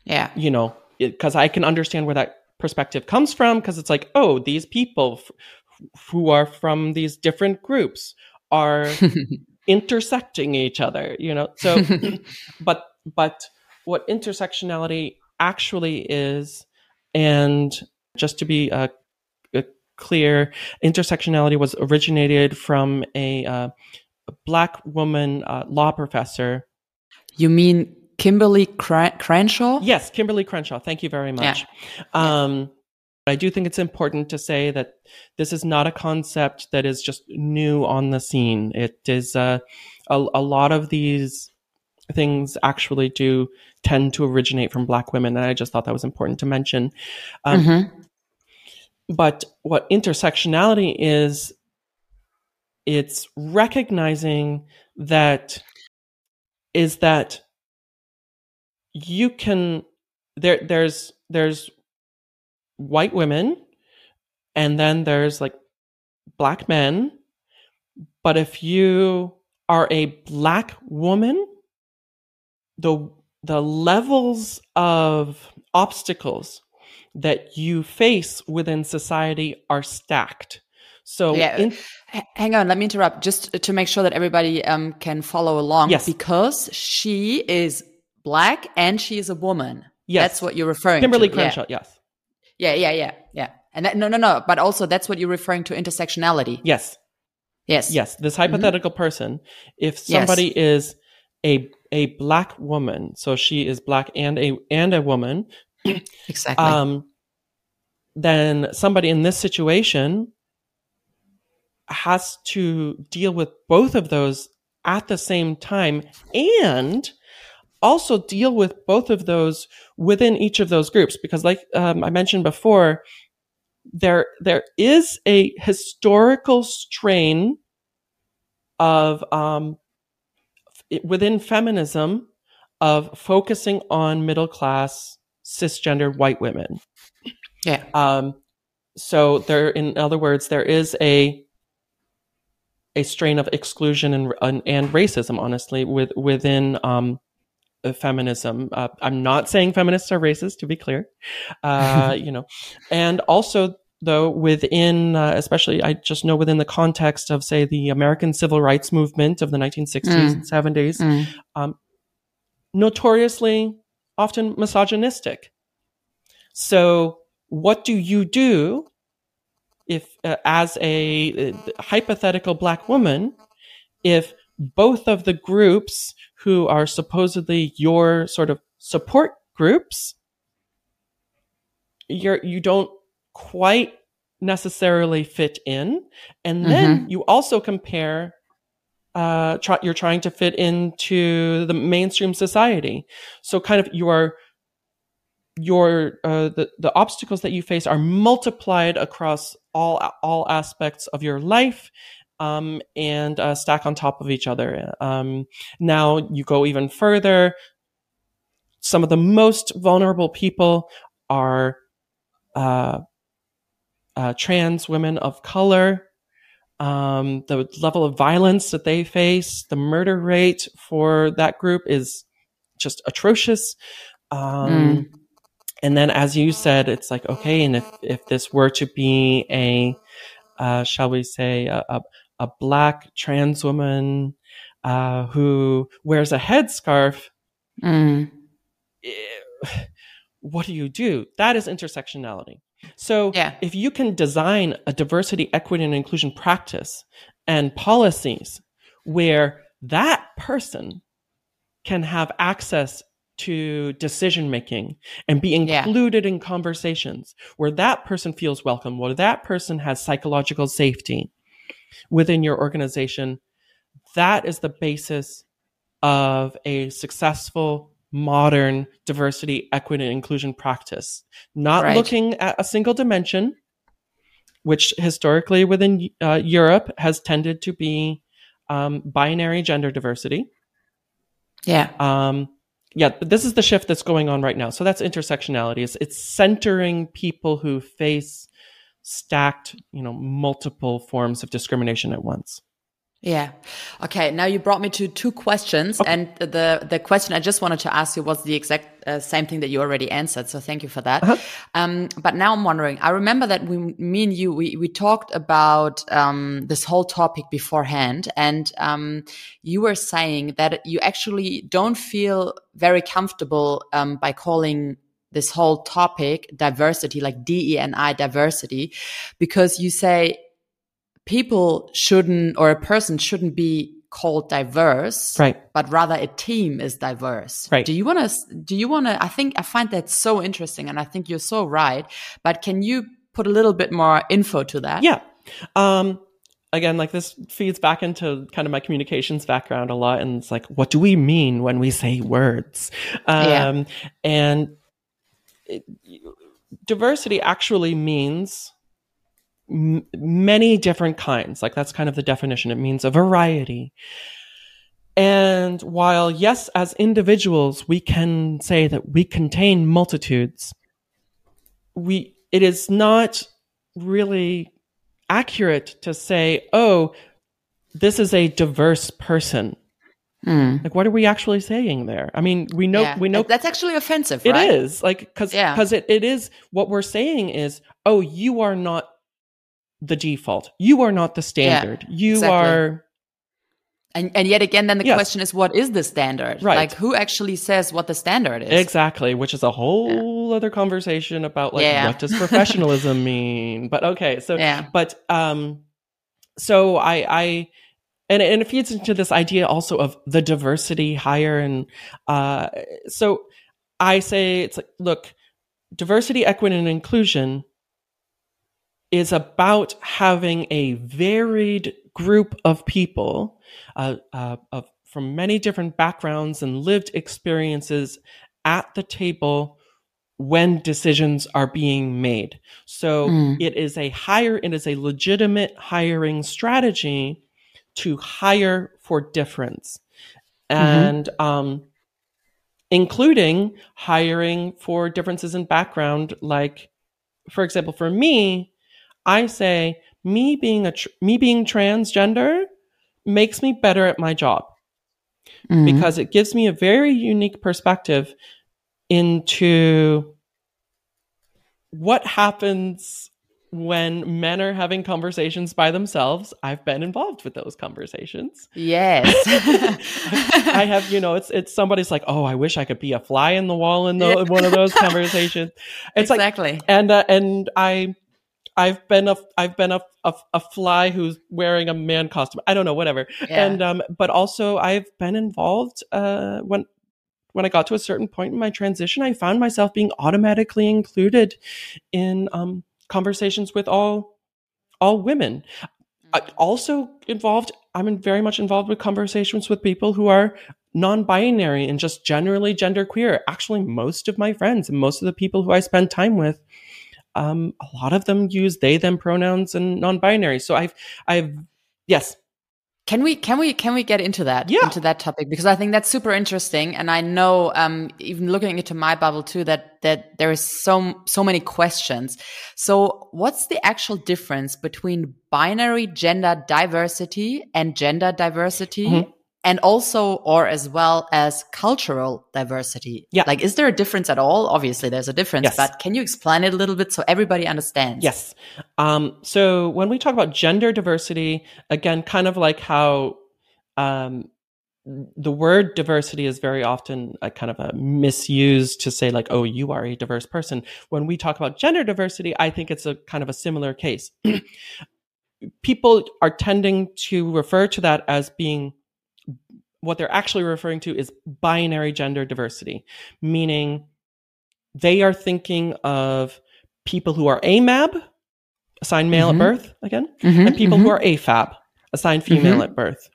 Yeah.
You know, because I can understand where that perspective comes from because it's like, oh, these people f- who are from these different groups are intersecting each other, you know. So but but what intersectionality actually is and just to be uh, clear. Intersectionality was originated from a, uh, a black woman uh, law professor.
You mean Kimberlé Crenshaw?
Yes, Kimberlé Crenshaw. Thank you very much. Yeah. Um, I do think it's important to say that this is not a concept that is just new on the scene. It is uh, a, a lot of these things actually do tend to originate from black women and i just thought that was important to mention um,
Mm-hmm.
but what intersectionality is it's recognizing that is that you can there there's there's white women and then there's like black men but if you are a black woman the the levels of obstacles that you face within society are stacked so
Yeah.
in,
hang on, let me interrupt just to make sure that everybody um, can follow along.
Yes.
Because she is black and she is a woman.
Yes.
That's what you're referring
kimberly
to.
Kimberlé Crenshaw yes
Yeah. yeah, yeah, yeah. And that, no, no, no. But also that's what you're referring to intersectionality.
yes
Yes.
yes this hypothetical person if somebody is a a black woman so she is black and a and a woman
Exactly.
um then somebody in this situation has to deal with both of those at the same time and also deal with both of those within each of those groups because like um, i mentioned before there there is a historical strain of um, it- within feminism of focusing on middle class cisgender white women
yeah.
um, so there, in other words, there is a a strain of exclusion and and, and racism, honestly, with within um, feminism. Uh, I'm not saying feminists are racist, to be clear. Uh, you know, and also though within, uh, especially, I just know within the context of, say, the American Civil Rights Movement of the 1960s
Mm.
and 70s,
Mm.
notoriously often misogynistic. So, what do you do if, uh, as a uh, hypothetical black woman, if both of the groups who are supposedly your sort of support groups, you're you don't quite necessarily fit in, and then you also compare uh, try, you're trying to fit into the mainstream society. So kind of your your uh, the the obstacles that you face are multiplied across all all aspects of your life. Um, and uh, stack on top of each other. Um, now you go even further. Some of the most vulnerable people are uh, uh, trans women of color, um, the level of violence that they face, the murder rate for that group is just atrocious. Um, And then, as you said, it's like okay, and if if this were to be a, uh, shall we say, a, a, a black trans woman uh, who wears a headscarf,
Mm.
eh, what do you do? That is intersectionality. So
Yeah.
if you can design a diversity, equity, and inclusion practice and policies where that person can have access to decision making and be
Yeah.
included in conversations, where that person feels welcome, where that person has psychological safety within your organization, that is the basis of a successful modern diversity, equity, and inclusion practice. Not
Right.
looking at a single dimension, which historically within uh, Europe has tended to be um, binary gender diversity.
Yeah.
Um, yeah, but this is the shift that's going on right now. So that's intersectionality. It's, it's centering people who face stacked, you know, multiple forms of discrimination at once.
Yeah. Okay. Now you brought me to two questions, and the the question I just wanted to ask you was the exact uh, same thing that you already answered. So thank you for that. Um, but now I'm wondering. I remember that we, me and you, we we talked about um, this whole topic beforehand, and um, you were saying that you actually don't feel very comfortable um, by calling this whole topic diversity, like D E N I diversity, because you say people shouldn't or a person shouldn't be called diverse
Right.
but rather a team is diverse
Right.
do you want to do you want to i think i find that so interesting and i think you're so right but can you put a little bit more info to that
Yeah. Um, again, like this feeds back into kind of my communications background a lot. And it's like, what do we mean when we say words? Um, yeah. And it, diversity actually means m- many different kinds. Like that's kind of the definition. It means a variety. And while, yes, as individuals, we can say that we contain multitudes, we, it is not really accurate to say, oh, this is a diverse person. Mm. Like, what are we actually saying there? I mean, we know, yeah. we know
that's actually offensive.
It
right?
is like because because yeah. it, it is what we're saying is, oh, you are not the default. You are not the standard. Yeah, you exactly. are
and, and yet again, then the yes. question is, what is the standard?
Right.
Like, who actually says what the standard is?
Exactly, which is a whole other conversation about like what does professionalism mean. But okay, so yeah. but um, so I I and and it feeds into this idea also of the diversity hire and uh, so I say it's like look, diversity, equity, and inclusion is about having a varied group of people uh, uh, of, from many different backgrounds and lived experiences at the table when decisions are being made. So mm. it is a hire, it is a legitimate hiring strategy to hire for difference. Mm-hmm. And um, including hiring for differences in background. Like, for example, for me, I say me being a tr- me being transgender makes me better at my job mm-hmm. because it gives me a very unique perspective into what happens when men are having conversations by themselves i've been involved with those conversations
yes
i have you know it's it's somebody's like oh i wish i could be a fly in the wall in the, yeah. one of those conversations
it's exactly
like, and uh, and i I've been a I've been a, a, a fly who's wearing a man costume. I don't know, whatever. Yeah. And um, but also I've been involved uh, when when I got to a certain point in my transition, I found myself being automatically included in um, conversations with all all women. Mm-hmm. also involved. I'm very much involved with conversations with people who are non-binary and just generally genderqueer. Actually, most of my friends and most of the people who I spend time with um, a lot of them use they them pronouns and non-binary. So I've I've yes.
Can we can we can we get into that
yeah.
into that topic because I think that's super interesting and I know um, even looking into my bubble too that that there is so so many questions. So what's the actual difference between binary gender diversity and gender diversity? Mm -hmm and also or as well as cultural diversity.
Yeah.
Like is there a difference at all? Obviously there's a difference yes. but can you explain it a little bit so everybody understands?
Yes. Um, so when we talk about gender diversity again kind of like how um, the word diversity is very often a kind of a misused to say like oh you are a diverse person. When we talk about gender diversity i think it's a kind of a similar case. People are tending to refer to that as being what they're actually referring to is binary gender diversity, meaning they are thinking of people who are AMAB, assigned male mm-hmm. at birth again, mm-hmm, and people mm-hmm. who are AFAB, assigned female mm-hmm. at birth.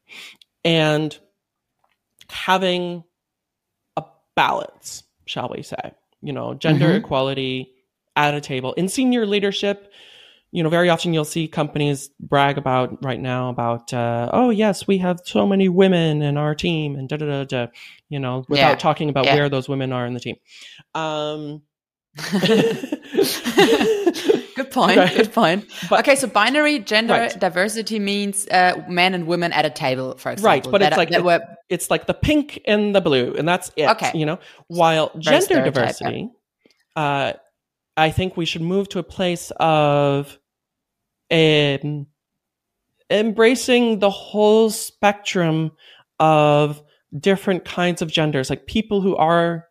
And having a balance, shall we say, you know, gender mm-hmm. equality at a table in senior leadership you know, very often you'll see companies brag about right now about, uh, oh yes, we have so many women in our team and da da da da, you know, without yeah. talking about yeah. where those women are in the team. Um,
good point. Right. Good point. But, okay, so binary gender right. diversity means uh, men and women at a table, for example.
Right, but that, it's like the, were... it's like the pink and the blue, and that's it. Okay, you know, while Very gender diversity. Yeah. Uh, I think we should move to a place of um, embracing the whole spectrum of different kinds of genders, like people who are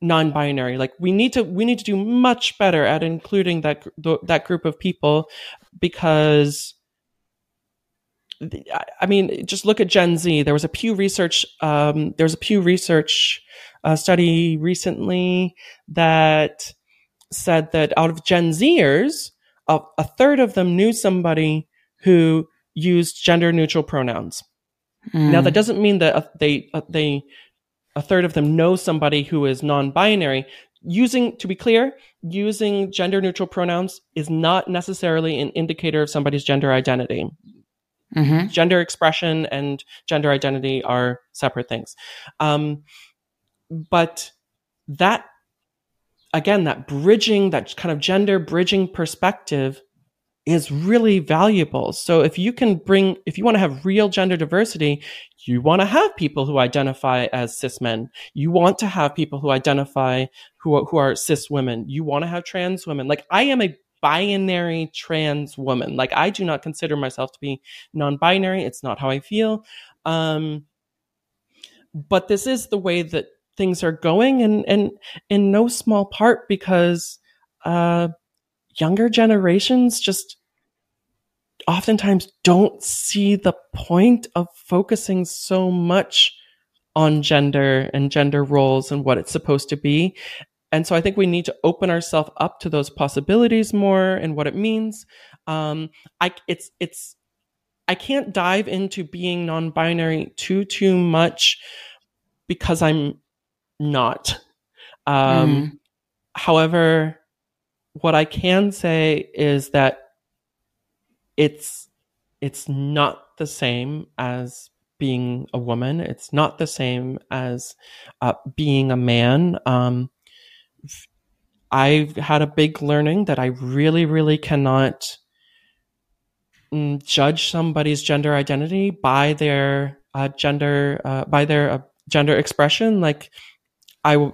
non-binary. Like we need to we need to do much better at including that that group of people because. I mean, just look at Gen Z. There was a Pew Research. Um, there was a Pew Research uh, study recently that said that out of Gen Zers, a, a third of them knew somebody who used gender neutral pronouns. Mm. Now that doesn't mean that uh, they uh, they a third of them know somebody who is non-binary. Using to be clear, using gender neutral pronouns is not necessarily an indicator of somebody's gender identity. Mm-hmm. Gender expression and gender identity are separate things. Um, but that, again, that bridging, that kind of gender bridging perspective is really valuable. So if you can bring, if you want to have real gender diversity, you want to have people who identify as cis men. You want to have people who identify who, who are cis women. You want to have trans women. Like I am a binary trans woman. Like I do not consider myself to be non-binary. It's not how I feel. Um, but this is the way that things are going and, and in no small part because, uh, younger generations just oftentimes don't see the point of focusing so much on gender and gender roles and what it's supposed to be. And so I think we need to open ourselves up to those possibilities more and what it means. Um, I, it's, it's, I can't dive into being non-binary too, too much because I'm not. Um, mm. However, what I can say is that it's it's not the same as being a woman. It's not the same as uh, being a man. Um, I've had a big learning that I really, really cannot mm, judge somebody's gender identity by their uh, gender, uh, by their uh, gender expression. Like, I, you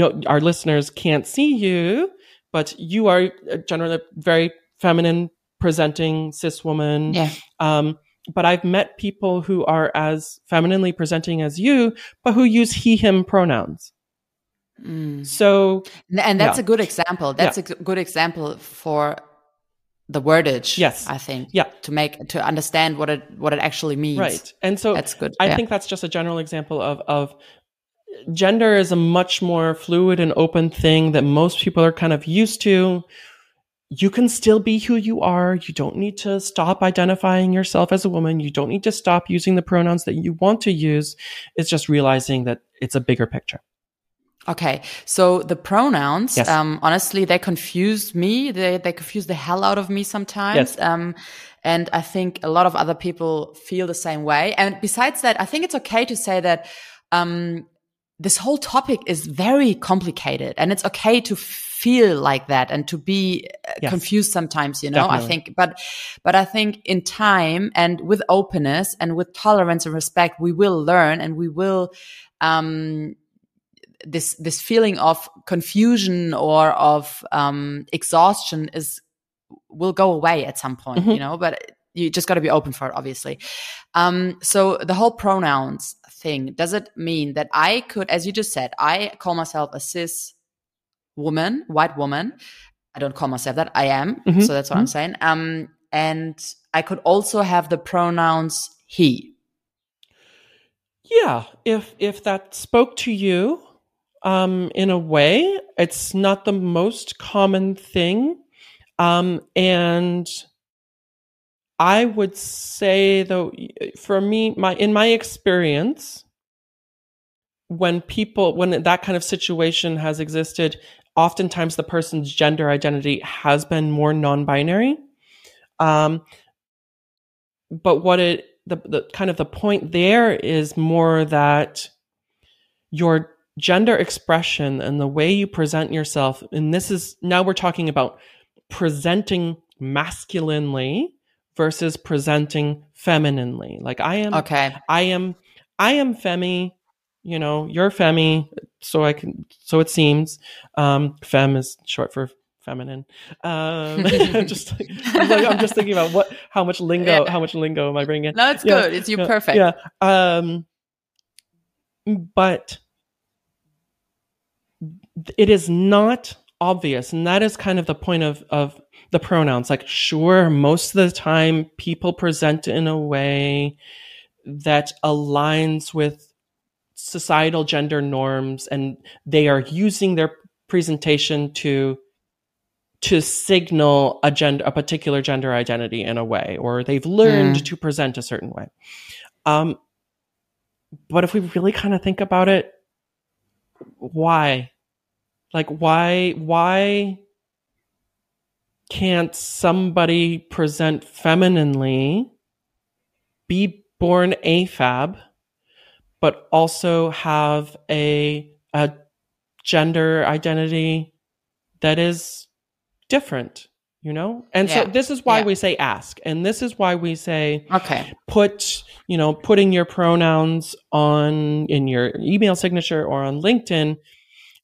know, our listeners can't see you, but you are generally a very feminine presenting cis woman.
Yeah.
Um, but I've met people who are as femininely presenting as you, but who use he, him pronouns. Mm. So,
and that's yeah. a good example. That's yeah. a good example for the wordage.
Yes,
I think.
Yeah,
to make to understand what it what it actually means.
Right, and so
that's good.
I yeah. think that's just a general example of of gender is a much more fluid and open thing that most people are kind of used to. You can still be who you are. You don't need to stop identifying yourself as a woman. You don't need to stop using the pronouns that you want to use. It's just realizing that it's a bigger picture.
Okay, so the pronouns,
yes.
um, honestly, they confuse me. They they confuse the hell out of me sometimes.
Yes.
Um, and I think a lot of other people feel the same way. And besides that, I think it's okay to say that um, this whole topic is very complicated, and it's okay to feel like that and to be uh, yes. confused sometimes. You know,
Definitely.
I think, but but I think in time and with openness and with tolerance and respect, we will learn and we will. Um, this this feeling of confusion or of um, exhaustion is will go away at some point, mm-hmm. you know. But you just got to be open for it, obviously. Um, so the whole pronouns thing does it mean that I could, as you just said, I call myself a cis woman, white woman. I don't call myself that. I am. Mm-hmm. So that's what mm-hmm. I'm saying. Um, and I could also have the pronouns he.
Yeah, if if that spoke to you, um, in a way. It's not the most common thing. Um, and I would say though, for me, my, in my experience, when people, when that kind of situation has existed, oftentimes the person's gender identity has been more non-binary. Um, but what it, the, the kind of the point there is more that your gender expression and the way you present yourself and this is now we're talking about presenting masculinely versus presenting femininely. Like i am
okay.
I am i am femi you know you're femi so i can so it seems. Um fem is short for feminine. Um just i'm just thinking about what how much lingo yeah. how much lingo am i bringing in.
no it's yeah, good. It's you
yeah,
perfect.
yeah. Um but it is not obvious and that is kind of the point of of the pronouns like sure most of the time people present in a way that aligns with societal gender norms and they are using their presentation to to signal a gender, a particular gender identity in a way, or they've learned
Mm.
to present a certain way. Um, but if we really kind of think about it, why? Like, why? Why can't somebody present femininely, be born AFAB, but also have a a gender identity that is different? You know, and so this is why
Yeah.
we say ask, and this is why we say
Okay.
put you know putting your pronouns on in your email signature or on linkedin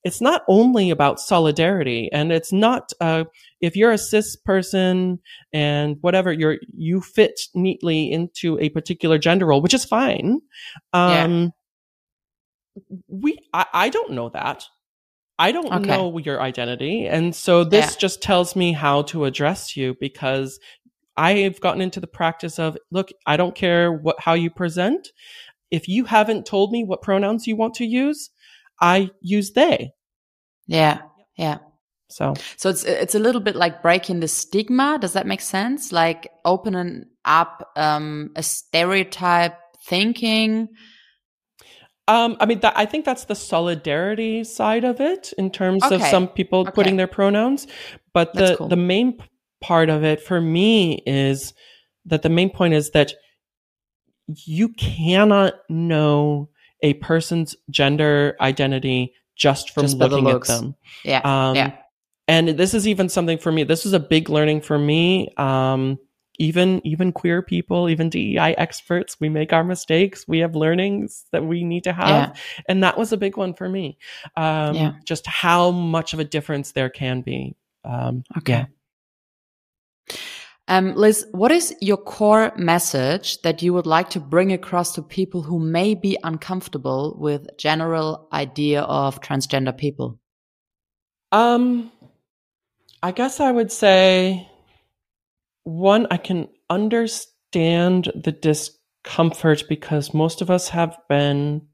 it's not only about solidarity and it's not uh, if you're a cis person and whatever you're you fit neatly into a particular gender role which is fine um we I, I don't know that i don't
Okay.
know your identity and so this
Yeah.
just tells me how to address you because I've gotten into the practice of look, I don't care what how you present. If you haven't told me what pronouns you want to use, I use they.
Yeah. Yeah.
So
So it's it's a little bit like breaking the stigma. Does that make sense? Like opening up um, a stereotype thinking.
um I mean that I think that's the solidarity side of it in terms of some people
Okay.
putting their pronouns, but
That's
the
cool.
the main part of it for me is that the main point is that you cannot know a person's gender identity just from
Just by the
looking at them.
Yeah.
Um,
yeah.
and this is even something for me. This was a big learning for me. Um, even even queer people, even DEI experts, we make our mistakes. We have learnings that we need to have,
Yeah.
and that was a big one for me. Um,
Yeah.
Just how much of a difference there can be. Um,
Okay.
yeah.
Um, Liz, what is your core message that you would like to bring across to people who may be uncomfortable with general idea of transgender people?
Um, I guess I would say one, I can understand the discomfort because most of us have been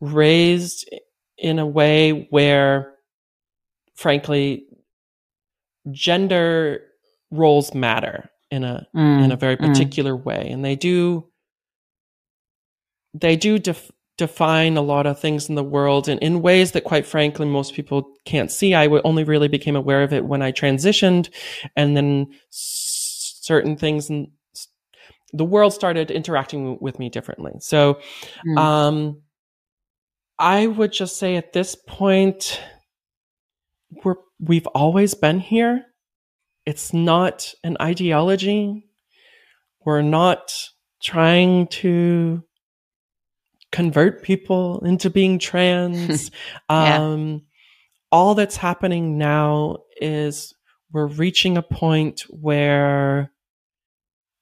raised in a way where, frankly, gender roles matter in a in a very
Mm,
particular way. And they do they do def- define a lot of things in the world and in ways that quite frankly most people can't see. I w- only really became aware of it when i transitioned. And then s- certain things and the world started interacting with me differently. So
mm,
um i would just say at this point we're we've always been here it's not an ideology. We're not trying to convert people into being trans.
Yeah.
um, all that's happening now is we're reaching a point where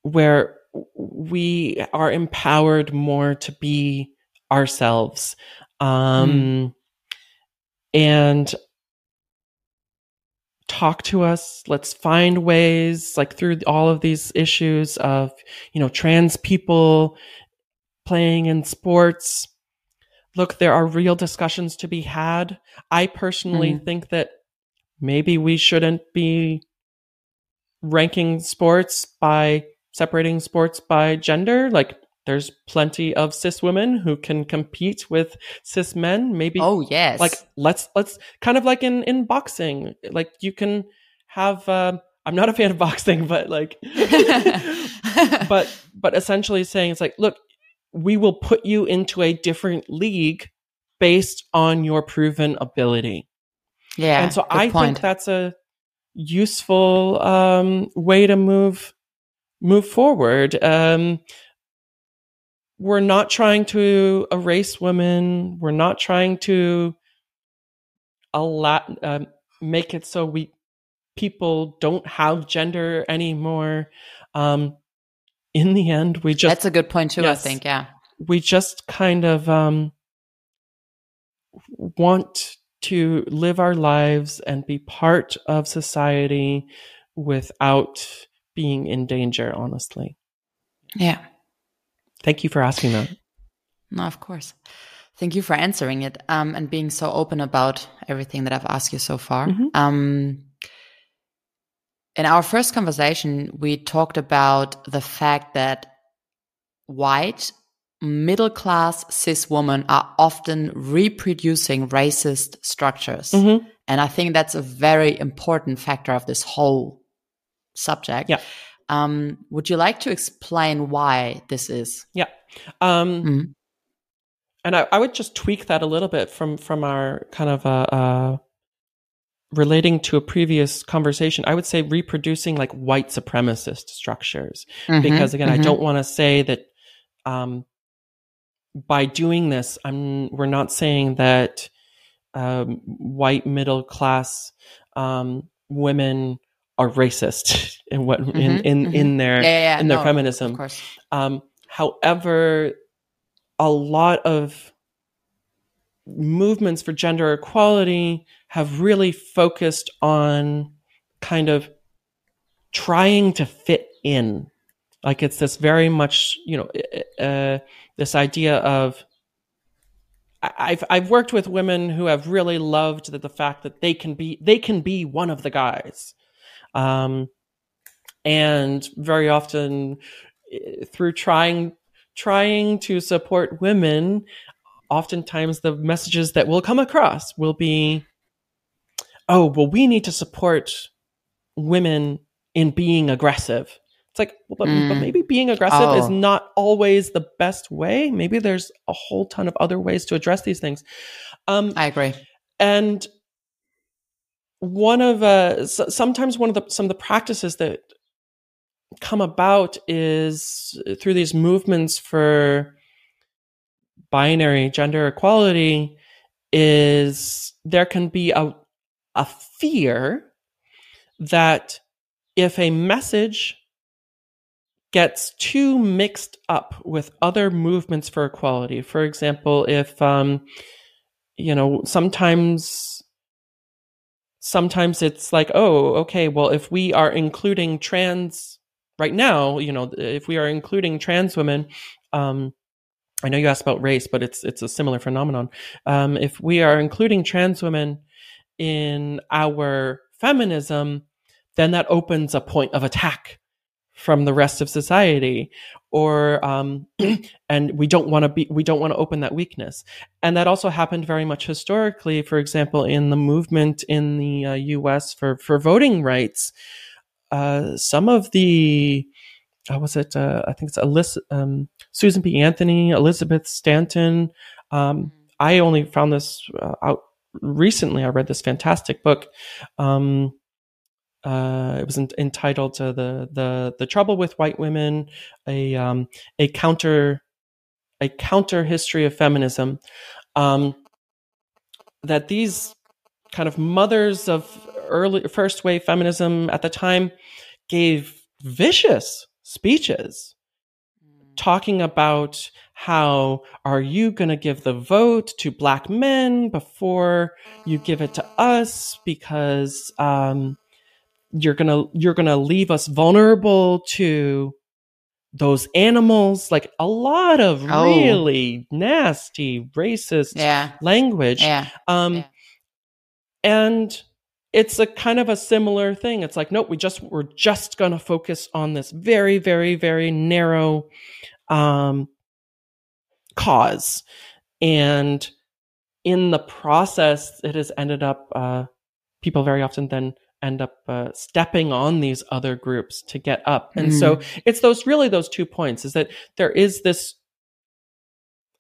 where we are empowered more to be ourselves. Um, and talk to us. Let's find ways, like through all of these issues of, you know, trans people playing in sports. Look, there are real discussions to be had. I personally
Mhm.
think that maybe we shouldn't be ranking sports by separating sports by gender. Like, there's plenty of cis women who can compete with cis men. Maybe
Oh yes.
like let's let's kind of like in in boxing like you can have um i'm not a fan of boxing but like but but essentially saying it's like look we will put you into a different league based on your proven ability
yeah.
and so i
point.
think that's a useful um way to move move forward um we're not trying to erase women we're not trying to allow um, make it so we people don't have gender anymore um in the end we just
That's a good point too.
Yes.
I think. Yeah.
we just kind of um, want to live our lives and be part of society without being in danger honestly
Yeah.
Thank you for asking that
No, of course. Thank you for answering it um, and being so open about everything that I've asked you so far.
Mhm.
Um, in our first conversation, we talked about the fact that white middle class cis women are often reproducing racist structures.
Mm-hmm.
And I think that's a very important factor of this whole subject.
Yeah.
Um, would you like to explain why this is?
Yeah. Um,
Mhm.
And I, I would just tweak that a little bit from from our kind of uh, uh, relating to a previous conversation. I would say reproducing like white supremacist structures
Mhm,
because again, I
mhm.
don't want to say that um, by doing this, I'm we're not saying that um, white middle class um, women are racist in what in
Mhm,
in,
mhm.
in their
yeah, yeah, yeah,
in their
no,
feminism.
Of course.
Um, however, a lot of movements for gender equality have really focused on kind of trying to fit in. Like it's this very much, you know, uh, this idea of. I've I've worked with women who have really loved that the fact that they can be they can be one of the guys, um, and very often eh, through trying trying to support women, oftentimes the messages that will come across will be, "Oh, well, we need to support women in being aggressive." It's like, well, but, but
Mm.
maybe being aggressive is
Oh.
not always the best way. Maybe there's a whole ton of other ways to address these things. Um,
I agree.
and one of uh sometimes one of the some of the practices that come about is through these movements for binary gender equality is there can be a a fear that if a message gets too mixed up with other movements for equality for example if um you know sometimes sometimes it's like oh okay well if we are including trans right now you know if we are including trans women um i know you asked about race but it's it's a similar phenomenon. Um if we are including trans women in our feminism then that opens a point of attack from the rest of society or um and we don't want to be we don't want to open that weakness. And that also happened very much historically for example in the movement in the uh, US for for voting rights. Uh some of the how was it uh, I think it's Alyssa, um, Susan B Anthony Elizabeth Stanton um I only found this uh, out recently I read this fantastic book um uh, it was en- entitled to the the the trouble with white women a um, a counter a counter history of feminism um, that these kind of mothers of early first wave feminism at the time gave vicious speeches talking about how are you going to give the vote to black men before you give it to us because um, you're gonna you're gonna leave us vulnerable to those animals like a lot of
Oh.
really nasty racist
Yeah.
language
Yeah.
um
Yeah.
and it's a kind of a similar thing it's like nope we just we're just gonna focus on this very very very narrow um cause and in the process it has ended up uh people very often then end up uh, stepping on these other groups to get up. And so it's those really those two points is that there is this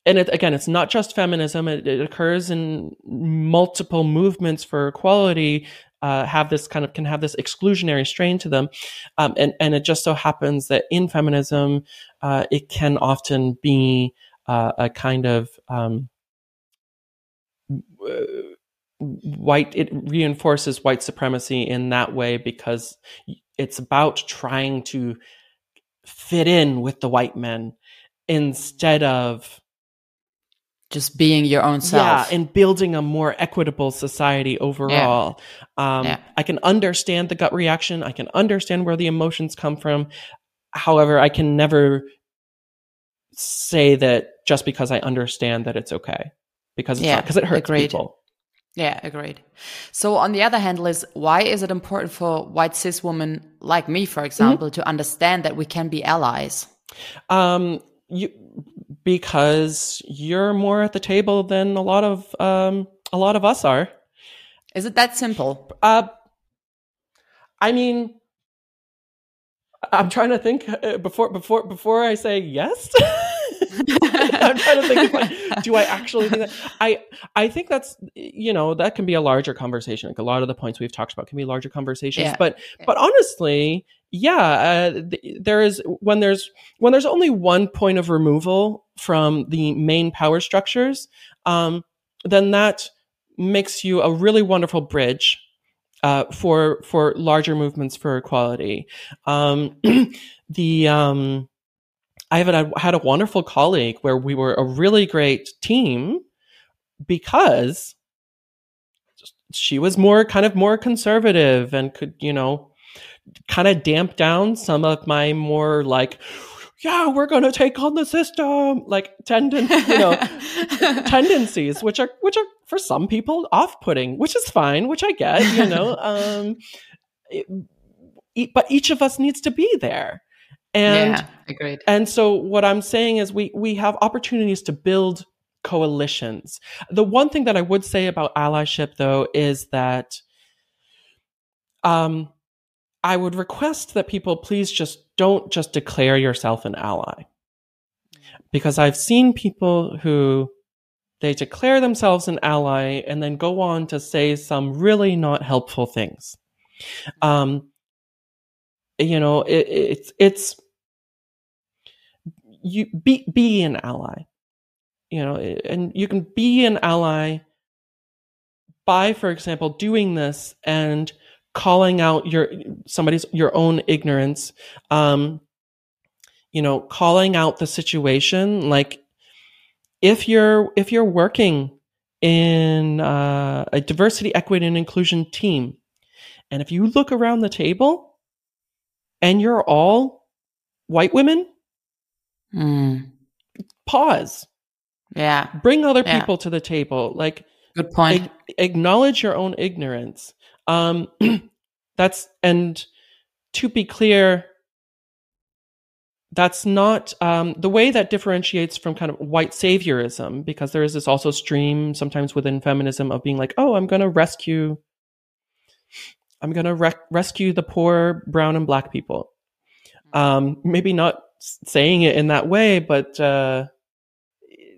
and it, again it's not just feminism it, it occurs in multiple movements for equality uh, have this kind of can have this exclusionary strain to them. Um, and and it just so happens that in feminism uh, it can often be uh, a kind of um, white it reinforces white supremacy in that way because it's about trying to fit in with the white men instead of
Just being your own self.
yeah and building a more equitable society overall um,
Yeah.
i can understand the gut reaction i can understand where the emotions come from however i can never say that just because i understand that it's okay because it's
Yeah,
not because it hurts
agreed.
people
Yeah, agreed. So on the other hand, Liz, why is it important for white cis women like me, for example, mm-hmm. to understand that we can be allies?
Um, you because you're more at the table than a lot of um, a lot of us are.
Is it that simple?
Uh, I mean, I'm trying to think uh, before before before I say yes. I'm trying to think like, do I actually think that? I I think that's you know that can be a larger conversation. Like a lot of the points we've talked about can be larger conversations. Yeah. But but honestly, yeah, uh, th- there is when there's when there's only one point of removal from the main power structures, um, then that makes you a really wonderful bridge uh, for for larger movements for equality. Um, the um, I have had a wonderful colleague where we were a really great team because she was more kind of more conservative and could you know kind of damp down some of my more like yeah we're going to take on the system like tenden you know tendencies which are which are for some people off-putting which is fine which i get you know um it, but each of us needs to be there and
yeah, agreed.
And so what I'm saying is we we have opportunities to build coalitions. The one thing that I would say about allyship though is that um I would request that people please just don't just declare yourself an ally. Because I've seen people who they declare themselves an ally and then go on to say some really not helpful things. Um, you know, it, it's it's you be be an ally, you know, and you can be an ally by, for example, doing this and calling out your somebody's your own ignorance, um, you know, calling out the situation. Like if you're if you're working in uh, a diversity, equity, and inclusion team, and if you look around the table and you're all white women,
mm.
pause.
Yeah.
Bring other yeah. people to the table. Like,
good point.
Ag- acknowledge your own ignorance. Um, that's, and to be clear, that's not um, the way that differentiates from kind of white saviorism, because there is this also stream sometimes within feminism of being like, oh, I'm going to rescue I'm going to rec- rescue the poor brown and black people. Um, maybe not saying it in that way, but uh,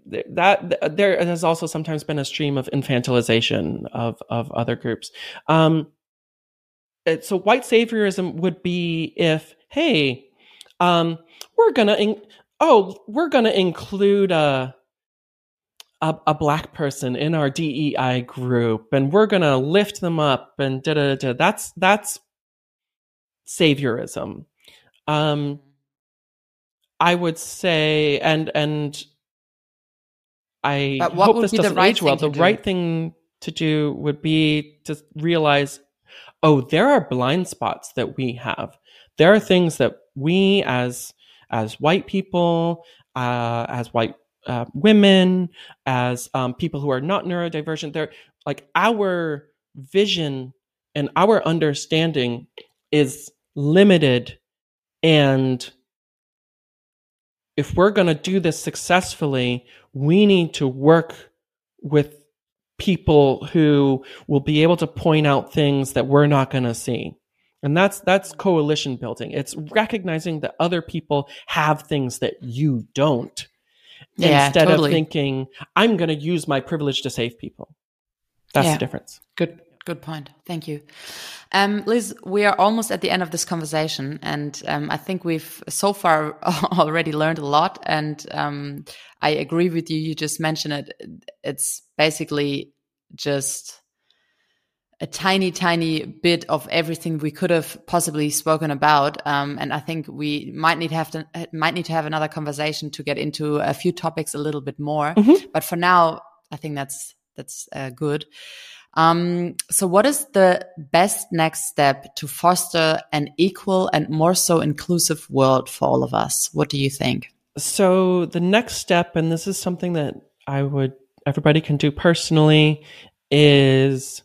that there has also sometimes been a stream of infantilization of of other groups. Um, so white saviorism would be if, hey, um, we're gonna in- oh we're gonna include a a, a, black person in our DEI group and we're to lift them up and da da da. That's, that's saviorism. Um, I would say, and, and I hope this doesn't right age well. The do? right thing to do would be to realize, oh, there are blind spots that we have. There are things that we as, as white people, uh, as white uh, women, as um, people who are not neurodivergent. They're like our vision and our understanding is limited. And if we're going to do this successfully, we need to work with people who will be able to point out things that we're not going to see. And that's that's coalition building. It's recognizing that other people have things that you don't yeah, instead totally. of thinking i'm going to use my privilege to save people that's yeah. the difference
good good point thank you um, liz we are almost at the end of this conversation and um, i think we've so far already learned a lot and um, i agree with you you just mentioned it it's basically just a tiny, tiny bit of everything we could have possibly spoken about. Um, and I think we might need to have to, might need to have another conversation to get into a few topics a little bit more. Mm-hmm. But for now, I think that's, that's uh, good. Um, so what is the best next step to foster an equal and more so inclusive world for all of us? What do you think?
So the next step, and this is something that I would, everybody can do personally, is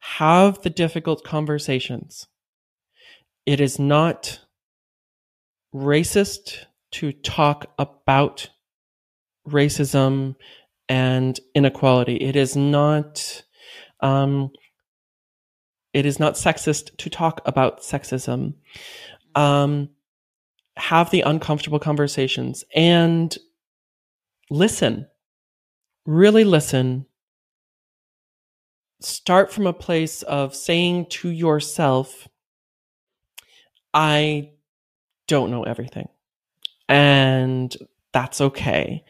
have the difficult conversations. It is not racist to talk about racism and inequality. It is not um, it is not sexist to talk about sexism. Um, have the uncomfortable conversations and listen. Really listen. Start from a place of saying to yourself, I don't know everything. And that's okay.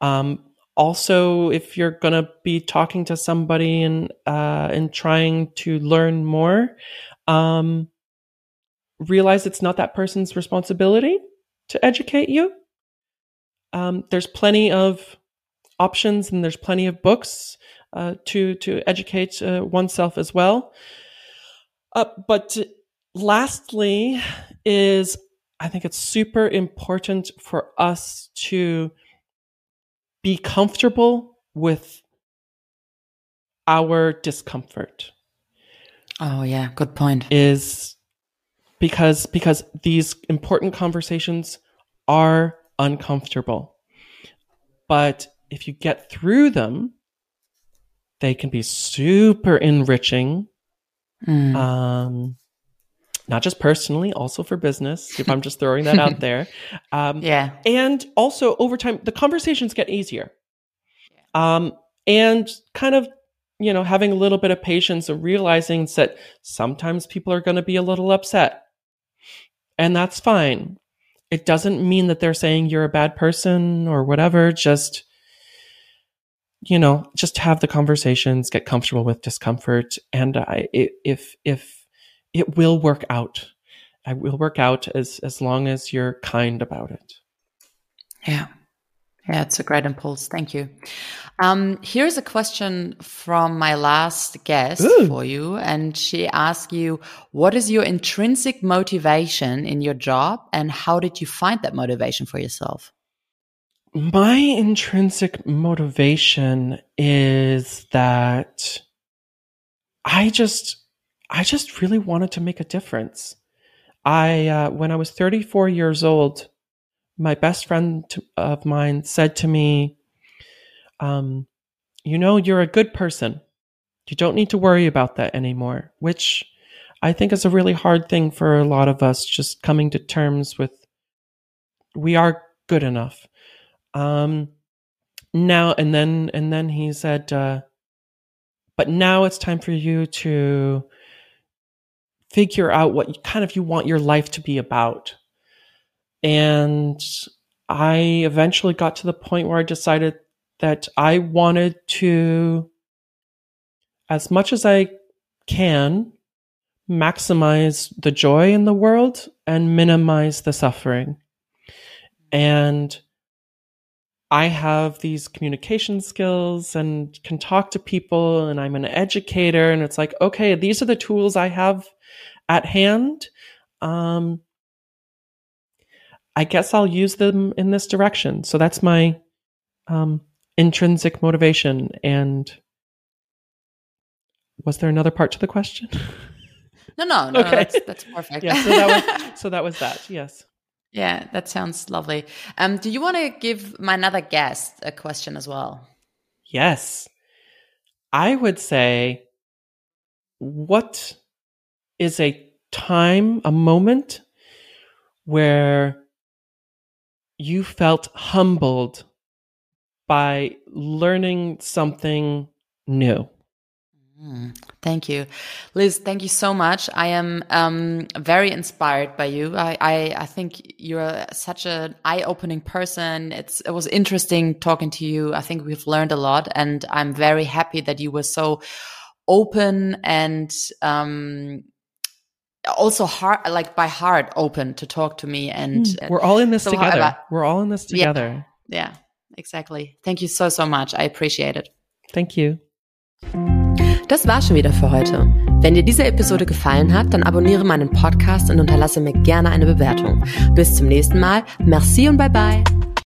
Um, also, if you're going to be talking to somebody and, uh, and trying to learn more, um, realize it's not that person's responsibility to educate you. Um, there's plenty of options and there's plenty of books uh, to to educate uh, oneself as well. Uh, but lastly, is I think it's super important for us to be comfortable with our discomfort.
Oh yeah, good point.
Is because because these important conversations are uncomfortable. But if you get through them, they can be super enriching. Mm. Um, not just personally, also for business. If I'm just throwing that out there,
um, yeah.
And also over time, the conversations get easier. Um, and kind of, you know, having a little bit of patience and realizing that sometimes people are going to be a little upset and that's fine. It doesn't mean that they're saying you're a bad person or whatever. Just, you know, just have the conversations, get comfortable with discomfort. And I, if, if it will work out, I will work out as, as long as you're kind about it.
Yeah. Yeah, it's a great impulse. Thank you. Um, here's a question from my last guest Ooh. for you. And she asked you, what is your intrinsic motivation in your job? And how did you find that motivation for yourself?
My intrinsic motivation is that I just, I just really wanted to make a difference. I, uh, when I was 34 years old, my best friend of mine said to me, um, you know, you're a good person. You don't need to worry about that anymore, which I think is a really hard thing for a lot of us just coming to terms with we are good enough. Um, now and then, and then he said, uh, but now it's time for you to figure out what kind of you want your life to be about. And I eventually got to the point where I decided that I wanted to, as much as I can, maximize the joy in the world and minimize the suffering. And I have these communication skills and can talk to people, and I'm an educator. And it's like, okay, these are the tools I have at hand. Um, I guess I'll use them in this direction. So that's my um, intrinsic motivation. And was there another part to the question?
No, no, no. Okay. That's, that's perfect.
yeah, so that, was, so that was that. Yes.
Yeah, that sounds lovely. Um, do you want to give my another guest a question as well?
Yes. I would say, what is a time, a moment where you felt humbled by learning something new.
Mm, thank you, Liz. Thank you so much. I am um, very inspired by you. I, I, I think you're such an eye-opening person. It's it was interesting talking to you. I think we've learned a lot, and I'm very happy that you were so open and um, also heart like by heart open to talk to me and
mm, we're all in this so together. however, we're all in this together.
Yeah, yeah exactly. Thank you so so much. I appreciate it.
Thank you.
Das war schon wieder für heute. Wenn dir diese episode gefallen hat dann abonniere meinen podcast und unterlasse mir gerne eine bewertung. Bis zum nächsten mal. Merci und bye bye